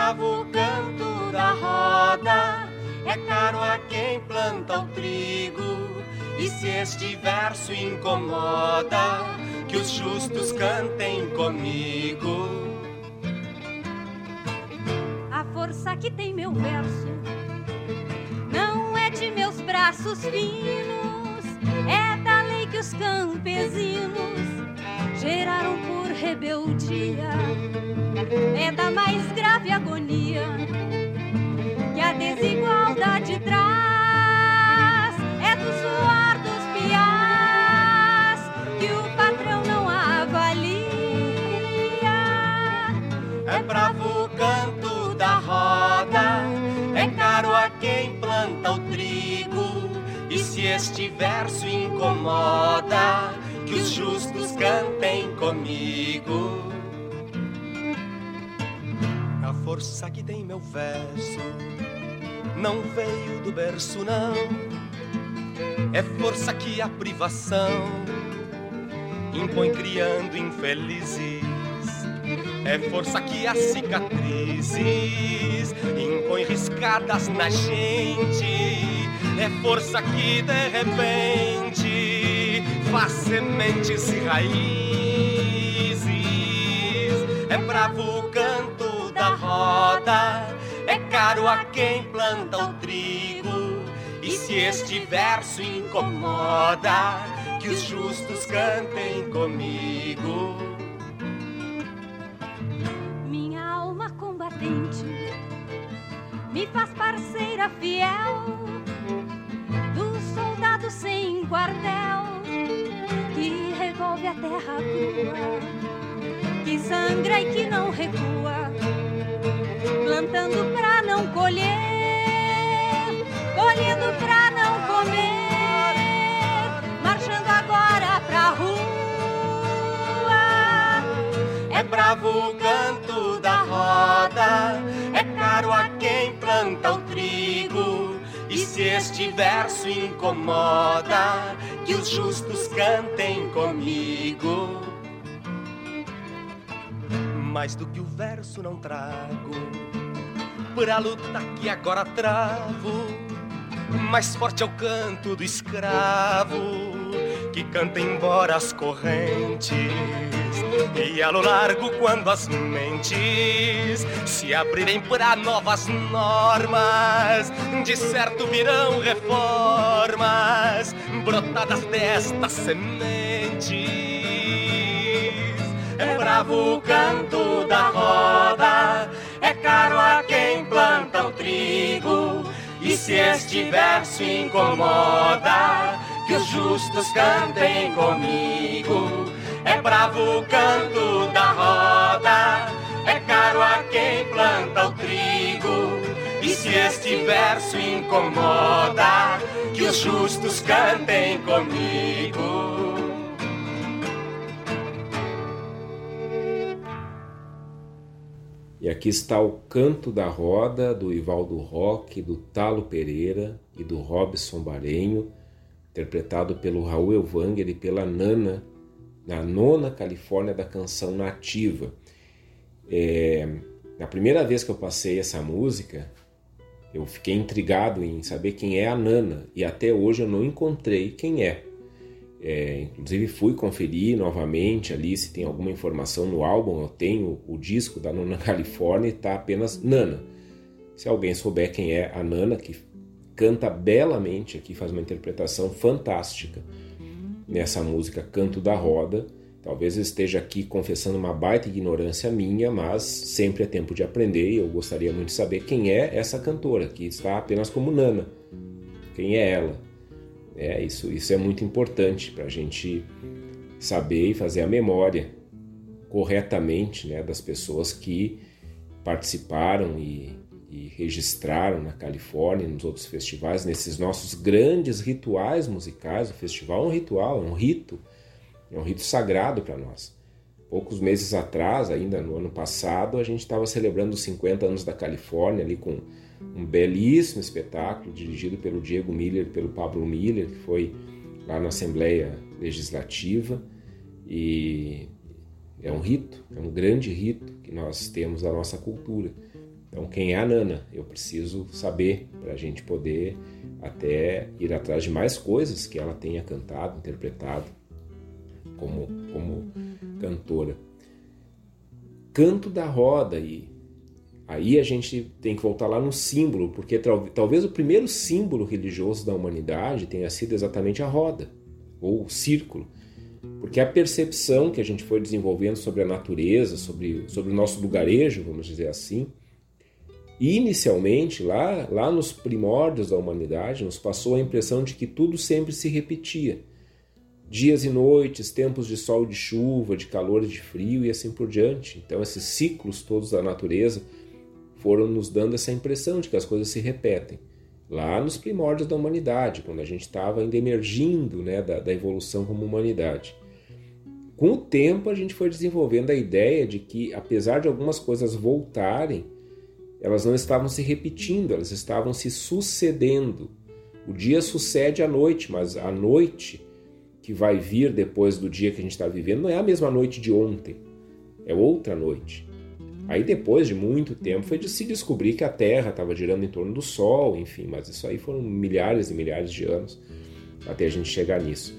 Speaker 8: Bravo o canto da roda, é caro a quem planta o trigo. E se este verso incomoda, que os justos cantem comigo.
Speaker 9: A força que tem meu verso não é de meus braços finos, é da lei que os campesinos geraram por rebeldia. É da mais grave agonia que a desigualdade traz. É do suor dos piás que o patrão não avalia.
Speaker 8: É bravo o canto da roda, é caro a quem planta o trigo. E se este verso incomoda, que os justos cantem comigo. Força que tem meu verso não veio do berço, não. É força que a privação impõe criando infelizes. É força que as cicatrizes impõe riscadas na gente. É força que de repente faz sementes e raízes. É bravo é caro a quem planta o trigo. E se este verso incomoda, que os justos cantem comigo.
Speaker 9: Minha alma combatente me faz parceira fiel do soldado sem quartel que revolve a terra crua, que sangra e que não recua, plantando pra não colher, colhendo pra não comer, marchando agora pra rua.
Speaker 8: É bravo o canto da roda, é caro a quem planta o trigo. E se este verso incomoda, que os justos cantem comigo. Mais do que o verso não trago, pra luta que agora travo. Mais forte é o canto do escravo, que canta embora as correntes. E a lo largo, quando as mentes se abrirem para novas normas, de certo virão reformas brotadas destas sementes. É bravo o canto da roda, é caro a planta o trigo. E se este verso incomoda, que os justos cantem comigo. É bravo o canto da roda, é caro a quem planta o trigo. E se este verso incomoda, que os justos cantem comigo.
Speaker 2: E aqui está o Canto da Roda do Ivaldo Roque, do Talo Pereira e do Robson Barenho, interpretado pelo Raul Elvanger e pela Nana, na nona Califórnia da canção nativa. É, na primeira vez que eu passei essa música, eu fiquei intrigado em saber quem é a Nana e até hoje eu não encontrei quem é. É, inclusive fui conferir novamente ali se tem alguma informação no álbum. Eu tenho o disco da Nona *laughs* Califórnia e está apenas Nana. Se alguém souber quem é a Nana, que canta belamente aqui, faz uma interpretação fantástica nessa música Canto da Roda. Talvez eu esteja aqui confessando uma baita ignorância minha, mas sempre é tempo de aprender e eu gostaria muito de saber quem é essa cantora, que está apenas como Nana. Quem é ela? É, isso, isso é muito importante para a gente saber e fazer a memória corretamente né, das pessoas que participaram e, e registraram na Califórnia, nos outros festivais, nesses nossos grandes rituais musicais. O festival é um ritual, é um rito, é um rito sagrado para nós. Poucos meses atrás, ainda no ano passado, a gente estava celebrando os 50 anos da Califórnia ali com um belíssimo espetáculo dirigido pelo Diego Miller, pelo Pablo Miller, que foi lá na Assembleia Legislativa e é um rito, é um grande rito que nós temos da nossa cultura. Então, quem é a Nana? Eu preciso saber para a gente poder até ir atrás de mais coisas que ela tenha cantado, interpretado como, como cantora. Canto da roda e Aí a gente tem que voltar lá no símbolo, porque talvez o primeiro símbolo religioso da humanidade tenha sido exatamente a roda, ou o círculo. Porque a percepção que a gente foi desenvolvendo sobre a natureza, sobre, sobre o nosso lugarejo, vamos dizer assim, inicialmente, lá, lá nos primórdios da humanidade, nos passou a impressão de que tudo sempre se repetia. Dias e noites, tempos de sol e de chuva, de calor e de frio e assim por diante. Então, esses ciclos todos da natureza foram nos dando essa impressão de que as coisas se repetem. Lá nos primórdios da humanidade, quando a gente estava ainda emergindo né, da, da evolução como humanidade. Com o tempo, a gente foi desenvolvendo a ideia de que, apesar de algumas coisas voltarem, elas não estavam se repetindo, elas estavam se sucedendo. O dia sucede à noite, mas a noite que vai vir depois do dia que a gente está vivendo não é a mesma noite de ontem, é outra noite. Aí depois de muito tempo foi de se descobrir que a Terra estava girando em torno do Sol, enfim, mas isso aí foram milhares e milhares de anos até a gente chegar nisso.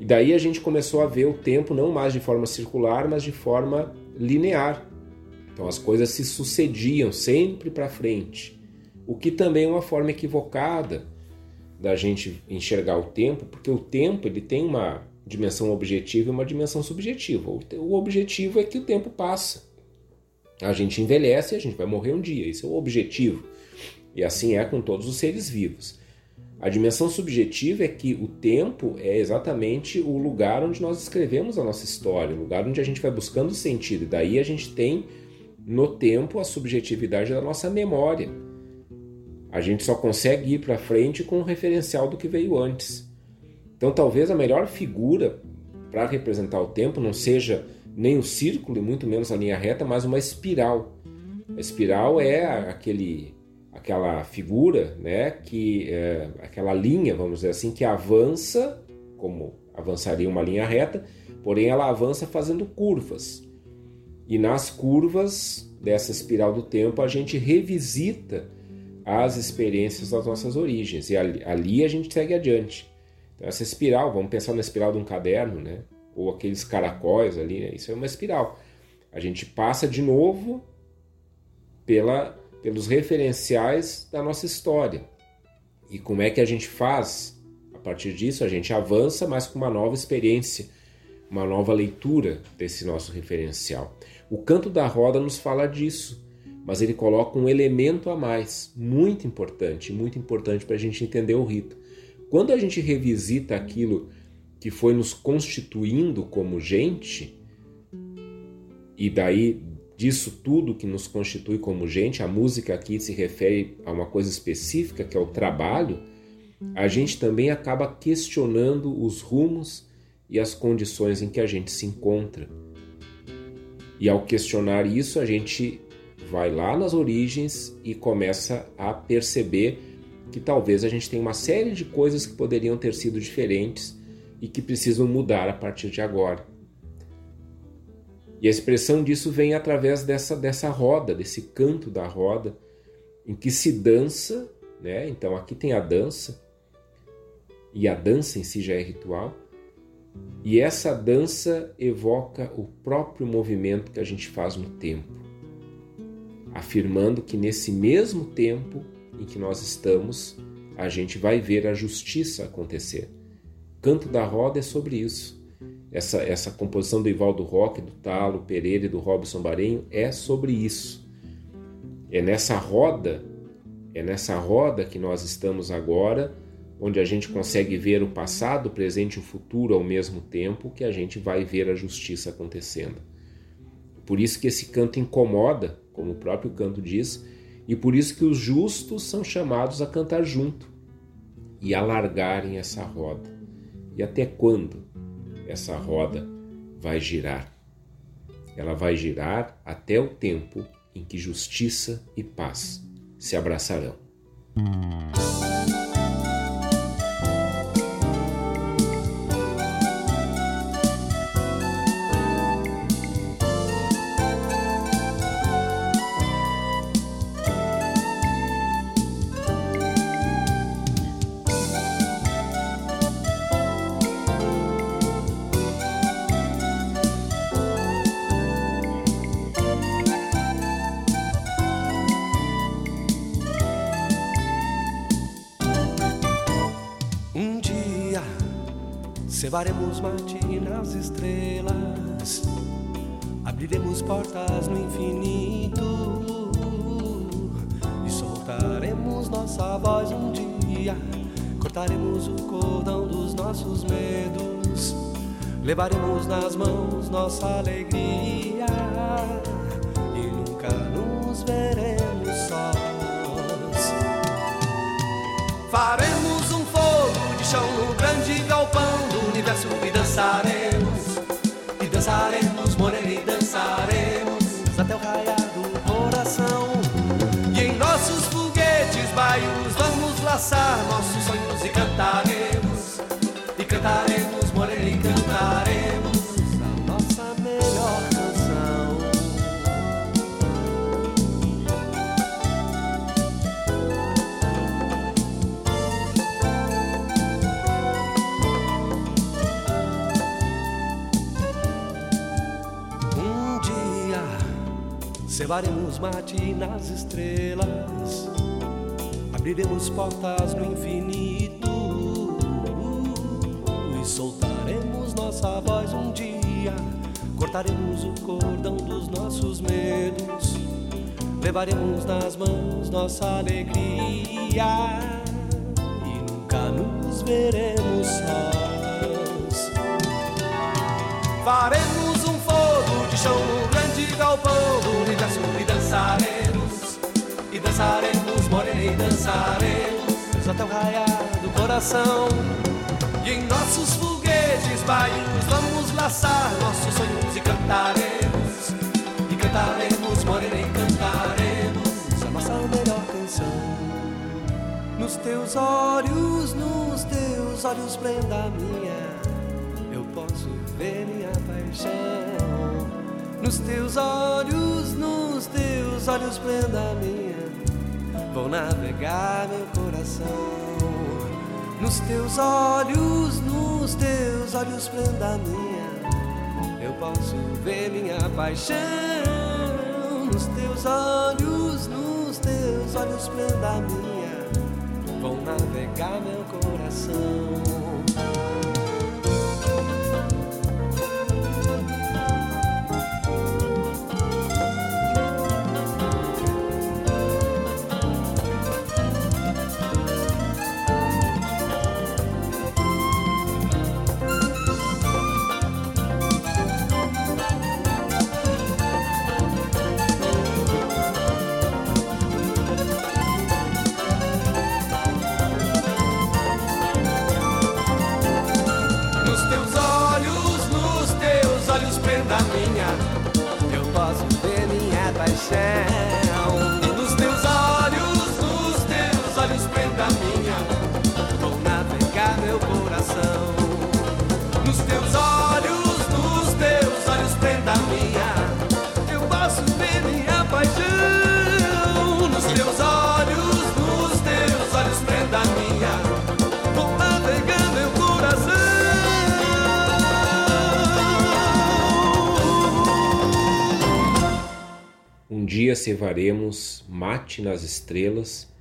Speaker 2: E daí a gente começou a ver o tempo não mais de forma circular, mas de forma linear. Então as coisas se sucediam sempre para frente, o que também é uma forma equivocada da gente enxergar o tempo, porque o tempo ele tem uma dimensão objetiva e uma dimensão subjetiva. O objetivo é que o tempo passa. A gente envelhece e a gente vai morrer um dia. Isso é o objetivo. E assim é com todos os seres vivos. A dimensão subjetiva é que o tempo é exatamente o lugar onde nós escrevemos a nossa história, o lugar onde a gente vai buscando sentido. E daí a gente tem no tempo a subjetividade da nossa memória. A gente só consegue ir para frente com o referencial do que veio antes. Então, talvez a melhor figura para representar o tempo não seja nem o círculo e muito menos a linha reta, mas uma espiral. A espiral é aquele, aquela figura, né, que é, aquela linha, vamos dizer assim, que avança como avançaria uma linha reta, porém ela avança fazendo curvas. E nas curvas dessa espiral do tempo a gente revisita as experiências das nossas origens e ali, ali a gente segue adiante. Então, essa espiral, vamos pensar na espiral de um caderno, né? Ou aqueles caracóis ali, né? Isso é uma espiral. A gente passa de novo pela, pelos referenciais da nossa história. E como é que a gente faz? A partir disso, a gente avança, mas com uma nova experiência, uma nova leitura desse nosso referencial. O canto da roda nos fala disso, mas ele coloca um elemento a mais, muito importante, muito importante para a gente entender o rito. Quando a gente revisita aquilo que foi nos constituindo como gente, e daí disso tudo que nos constitui como gente, a música aqui se refere a uma coisa específica, que é o trabalho, a gente também acaba questionando os rumos e as condições em que a gente se encontra. E ao questionar isso, a gente vai lá nas origens e começa a perceber que talvez a gente tenha uma série de coisas que poderiam ter sido diferentes e que precisam mudar a partir de agora. E a expressão disso vem através dessa, dessa roda, desse canto da roda, em que se dança, né? Então aqui tem a dança, e a dança em si já é ritual. E essa dança evoca o próprio movimento que a gente faz no tempo, afirmando que nesse mesmo tempo em que nós estamos, a gente vai ver a justiça acontecer. Canto da Roda é sobre isso. Essa, essa composição do Ivaldo Roque, do Talo Pereira e do Robson Barenho é sobre isso. É nessa roda, é nessa roda que nós estamos agora, onde a gente consegue ver o passado, o presente e o futuro ao mesmo tempo, que a gente vai ver a justiça acontecendo. Por isso que esse canto incomoda, como o próprio canto diz, e por isso que os justos são chamados a cantar junto e alargarem essa roda. E até quando essa roda vai girar? Ela vai girar até o tempo em que justiça e paz se abraçarão.
Speaker 10: Cevaremos mate nas estrelas, abriremos portas no infinito. E soltaremos nossa voz um dia. Cortaremos o cordão dos nossos medos, levaremos nas mãos nossa alegria. E nunca nos veremos sós. Faremos um fogo de chão no grande galpão e dançaremos, e dançaremos, morena e dançaremos. Até o raiar do coração. E em nossos foguetes baios vamos laçar nossos sonhos e cantaremos, e cantaremos, morena e cantaremos cevaremos mate nas estrelas, abriremos portas no infinito e soltaremos nossa voz um dia. Cortaremos o cordão dos nossos medos, levaremos nas mãos nossa alegria e nunca nos veremos sós. Faremos um fogo de chão galpão universo e dançaremos, e dançaremos, morena e dançaremos até o raiar do coração. E em nossos foguetes baios vamos laçar nossos sonhos e cantaremos, e cantaremos, morena e cantaremos a nossa melhor canção. Nos teus olhos, nos teus olhos, prenda minha eu posso ver minha paixão. Nos teus olhos, nos teus olhos, prenda minha, vou navegar meu coração. Nos teus olhos, nos teus olhos, prenda minha, eu posso ver minha paixão. Nos teus olhos, nos teus olhos, prenda minha, vão navegar meu coração.
Speaker 2: Cevaremos mate nas estrelas,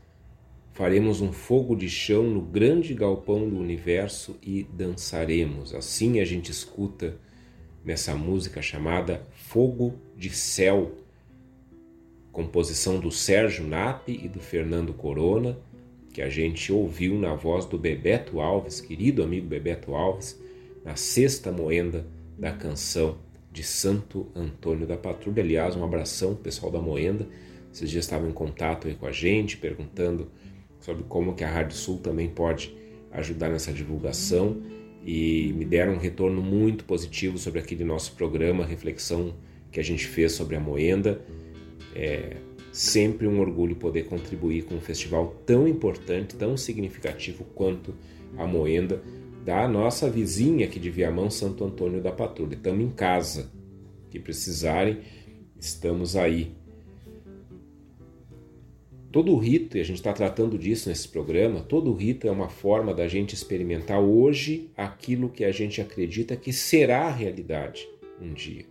Speaker 2: faremos um fogo de chão no grande galpão do universo e dançaremos. Assim a gente escuta nessa música chamada Fogo de Céu, composição do Sérgio Nape e do Fernando Corona, que a gente ouviu na voz do Bebeto Alves, querido amigo Bebeto Alves, na sexta moenda da canção de Santo Antônio da Patrulha. Aliás, um abração pessoal da Moenda. Esses dias estavam em contato aí com a gente, perguntando sobre como que a Rádio Sul também pode ajudar nessa divulgação e me deram um retorno muito positivo sobre aquele nosso programa, reflexão que a gente fez sobre a Moenda. É sempre um orgulho poder contribuir com um festival tão importante, tão significativo quanto a Moenda da nossa vizinha aqui de Viamão, Santo Antônio da Patrulha. Estamos em casa. Que precisarem, estamos aí. Todo o rito, e a gente está tratando disso nesse programa, todo o rito é uma forma da gente experimentar hoje aquilo que a gente acredita que será a realidade um dia.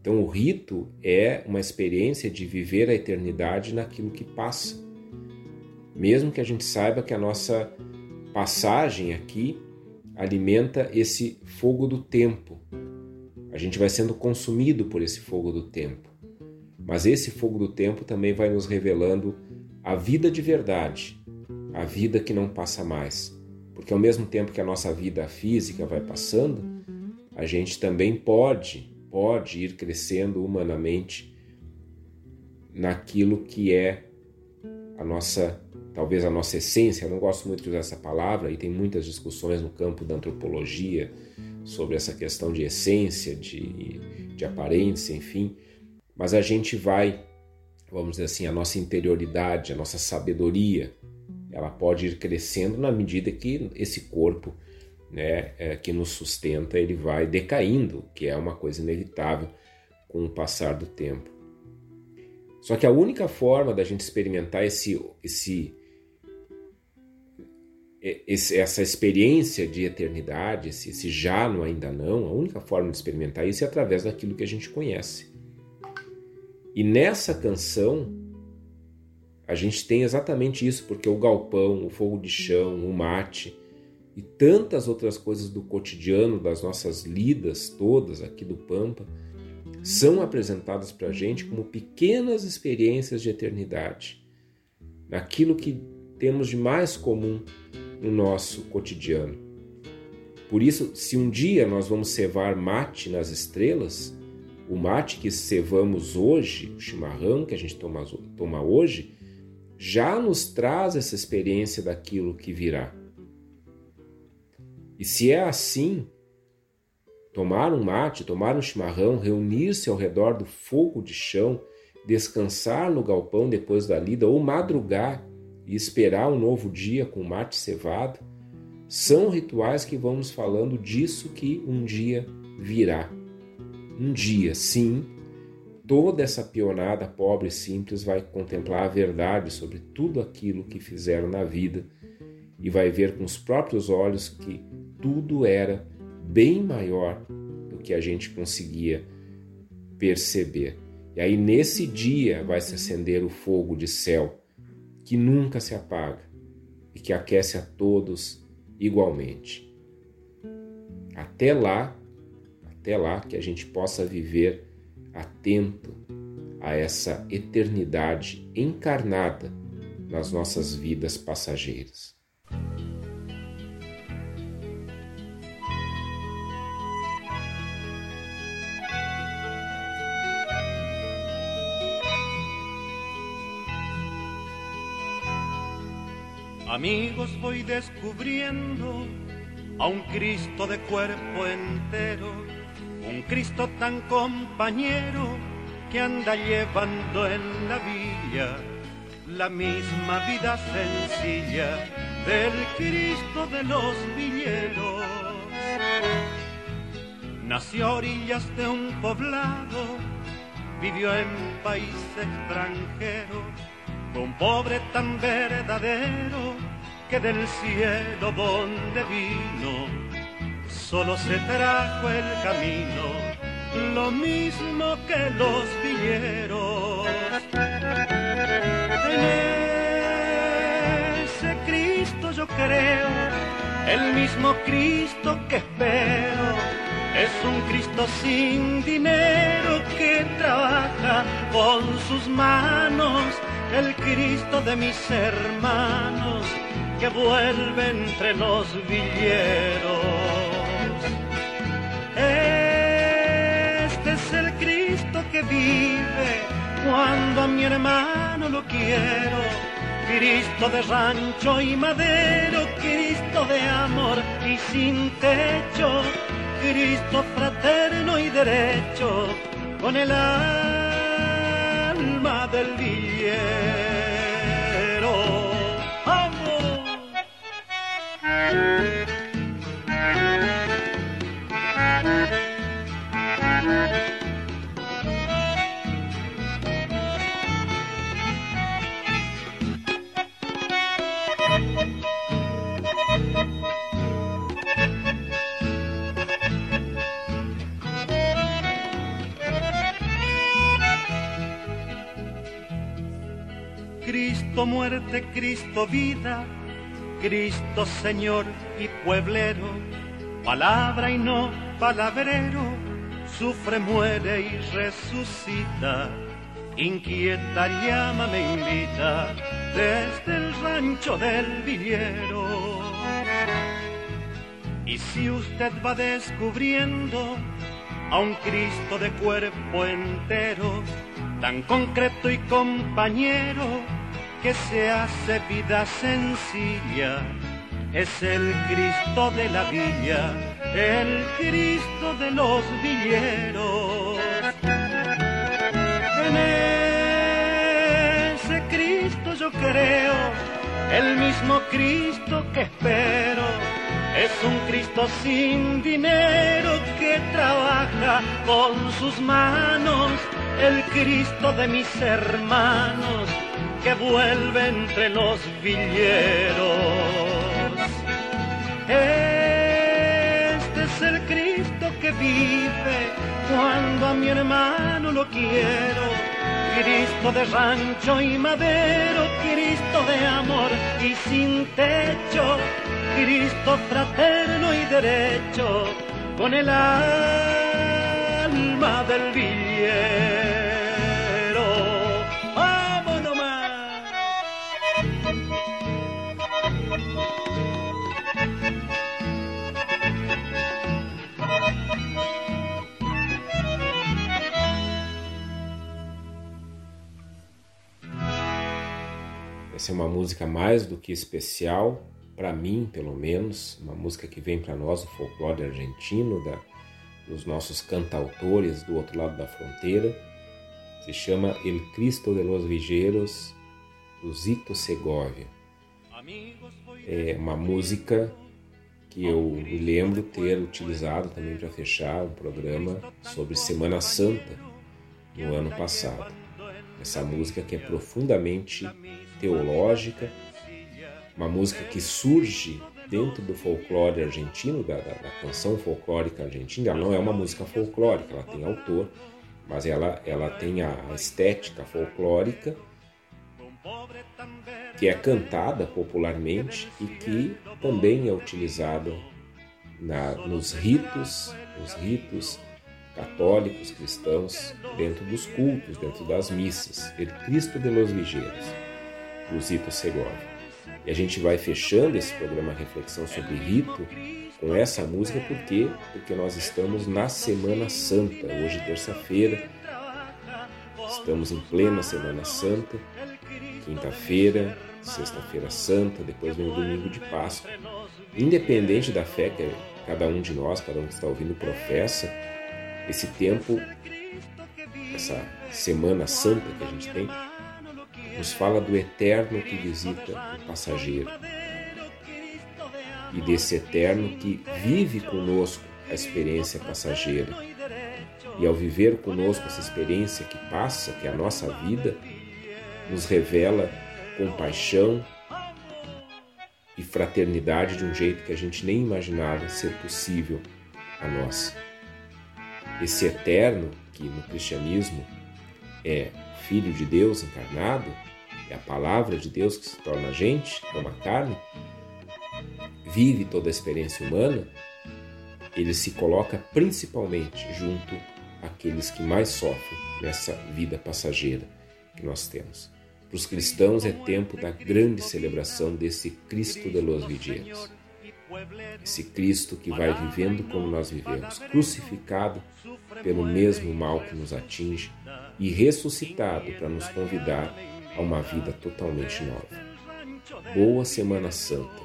Speaker 2: Então, o rito é uma experiência de viver a eternidade naquilo que passa. Mesmo que a gente saiba que a nossa passagem aqui alimenta esse fogo do tempo. A gente vai sendo consumido por esse fogo do tempo. Mas esse fogo do tempo também vai nos revelando a vida de verdade, a vida que não passa mais. Porque ao mesmo tempo que a nossa vida física vai passando, a gente também pode, pode ir crescendo humanamente naquilo que é a nossa talvez a nossa essência, eu não gosto muito de usar essa palavra, e tem muitas discussões no campo da antropologia sobre essa questão de essência, de, de aparência, enfim, mas a gente vai, vamos dizer assim, a nossa interioridade, a nossa sabedoria, ela pode ir crescendo na medida que esse corpo né, é, que nos sustenta, ele vai decaindo, que é uma coisa inevitável com o passar do tempo. Só que a única forma da gente experimentar esse, esse essa experiência de eternidade, esse, esse já no ainda não, a única forma de experimentar isso é através daquilo que a gente conhece. E nessa canção, a gente tem exatamente isso, porque o galpão, o fogo de chão, o mate e tantas outras coisas do cotidiano, das nossas lidas todas aqui do Pampa, são apresentadas para a gente como pequenas experiências de eternidade, naquilo que temos de mais comum no nosso cotidiano. Por isso, se um dia nós vamos cevar mate nas estrelas, o mate que cevamos hoje, o chimarrão que a gente toma, toma hoje, já nos traz essa experiência daquilo que virá. E se é assim, tomar um mate, tomar um chimarrão, reunir-se ao redor do fogo de chão, descansar no galpão depois da lida ou madrugar e esperar um novo dia com mate cevado, são rituais que vamos falando disso que um dia virá. Um dia, sim, toda essa pionada pobre e simples vai contemplar a verdade sobre tudo aquilo que fizeram na vida e vai ver com os próprios olhos que tudo era bem maior do que a gente conseguia perceber. E aí, nesse dia, vai se acender o fogo de céu que nunca se apaga e que aquece a todos igualmente. Até lá, até lá que a gente possa viver atento a essa eternidade encarnada nas nossas vidas passageiras.
Speaker 6: Amigos, voy descubriendo a un Cristo de cuerpo entero, un Cristo tan compañero que anda llevando en la villa la misma vida sencilla del Cristo de los villeros. Nació a orillas de un poblado, vivió en país extranjero un pobre tan verdadero que del cielo donde vino solo se trajo el camino, lo mismo que los villeros.
Speaker 4: En ese Cristo yo creo, el mismo Cristo que espero. Es un Cristo sin dinero que trabaja con sus manos, el Cristo de mis hermanos que vuelve entre los villeros. Este es el Cristo que vive cuando a mi hermano lo quiero. Cristo de rancho y madero, Cristo de amor y sin techo, Cristo fraterno y derecho, con el alma del villero. Cristo muerte, Cristo vida, Cristo Señor y pueblero, palabra y no palabrero, sufre, muere y resucita, inquieta llama me invita desde el rancho del villero. Y si usted va descubriendo a un Cristo de cuerpo entero, tan concreto y compañero, que se hace vida sencilla, es el Cristo de la villa, el Cristo de los villeros. En ese Cristo yo creo, el mismo Cristo que espero. Es un Cristo sin dinero que trabaja con sus manos, el Cristo de mis hermanos que vuelve entre los villeros. Cristo vive cuando a mi hermano lo quiero. Cristo de rancho y madero, Cristo de amor y sin techo, Cristo fraterno y derecho, con el alma del villero.
Speaker 2: Essa é uma música mais do que especial, para mim, pelo menos, uma música que vem para nós do folclore argentino, da, dos nossos cantautores do outro lado da fronteira. Se chama El Cristo de los Villeiros, do Zito Segovia. É uma música que eu me lembro ter utilizado também para fechar um programa sobre Semana Santa no ano passado. Essa música que é profundamente teológica, uma música que surge dentro do folclore argentino, da, da, da, canção folclórica argentina. Ela não é uma música folclórica, ela tem autor, mas ela, ela tem a, estética folclórica que é cantada popularmente e que também é utilizada na, nos ritos, nos ritos católicos cristãos dentro dos cultos, dentro das missas. El Cristo de los Vigeiros, do Zito Segovia. E a gente vai fechando esse programa Reflexão sobre Rito com essa música, por quê? Porque nós estamos na Semana Santa, hoje terça-feira, estamos em plena Semana Santa, quinta-feira, sexta-feira santa, depois vem o domingo de Páscoa. Independente da fé que cada um de nós, cada um que está ouvindo professa, esse tempo, essa Semana Santa que a gente tem, nos fala do eterno que visita o passageiro e desse eterno que vive conosco a experiência passageira. E ao viver conosco essa experiência que passa, que é a nossa vida, nos revela compaixão e fraternidade de um jeito que a gente nem imaginava ser possível a nós. Esse eterno, que no cristianismo é Filho de Deus encarnado, é a palavra de Deus que se torna gente, toma carne, vive toda a experiência humana, ele se coloca principalmente junto àqueles que mais sofrem nessa vida passageira que nós temos. Para os cristãos é tempo da grande celebração desse Cristo de los Vidieros. Esse Cristo que vai vivendo como nós vivemos, crucificado pelo mesmo mal que nos atinge e ressuscitado para nos convidar a uma vida totalmente nova. Boa Semana Santa.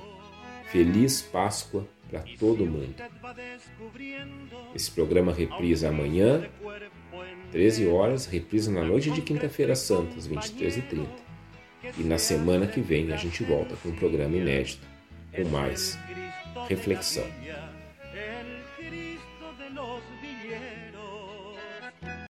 Speaker 2: Feliz Páscoa para todo mundo. Esse programa reprisa amanhã, 13 horas, reprisa na noite de quinta-feira santa, às 23h30. E na semana que vem a gente volta com um programa inédito, com mais reflexão.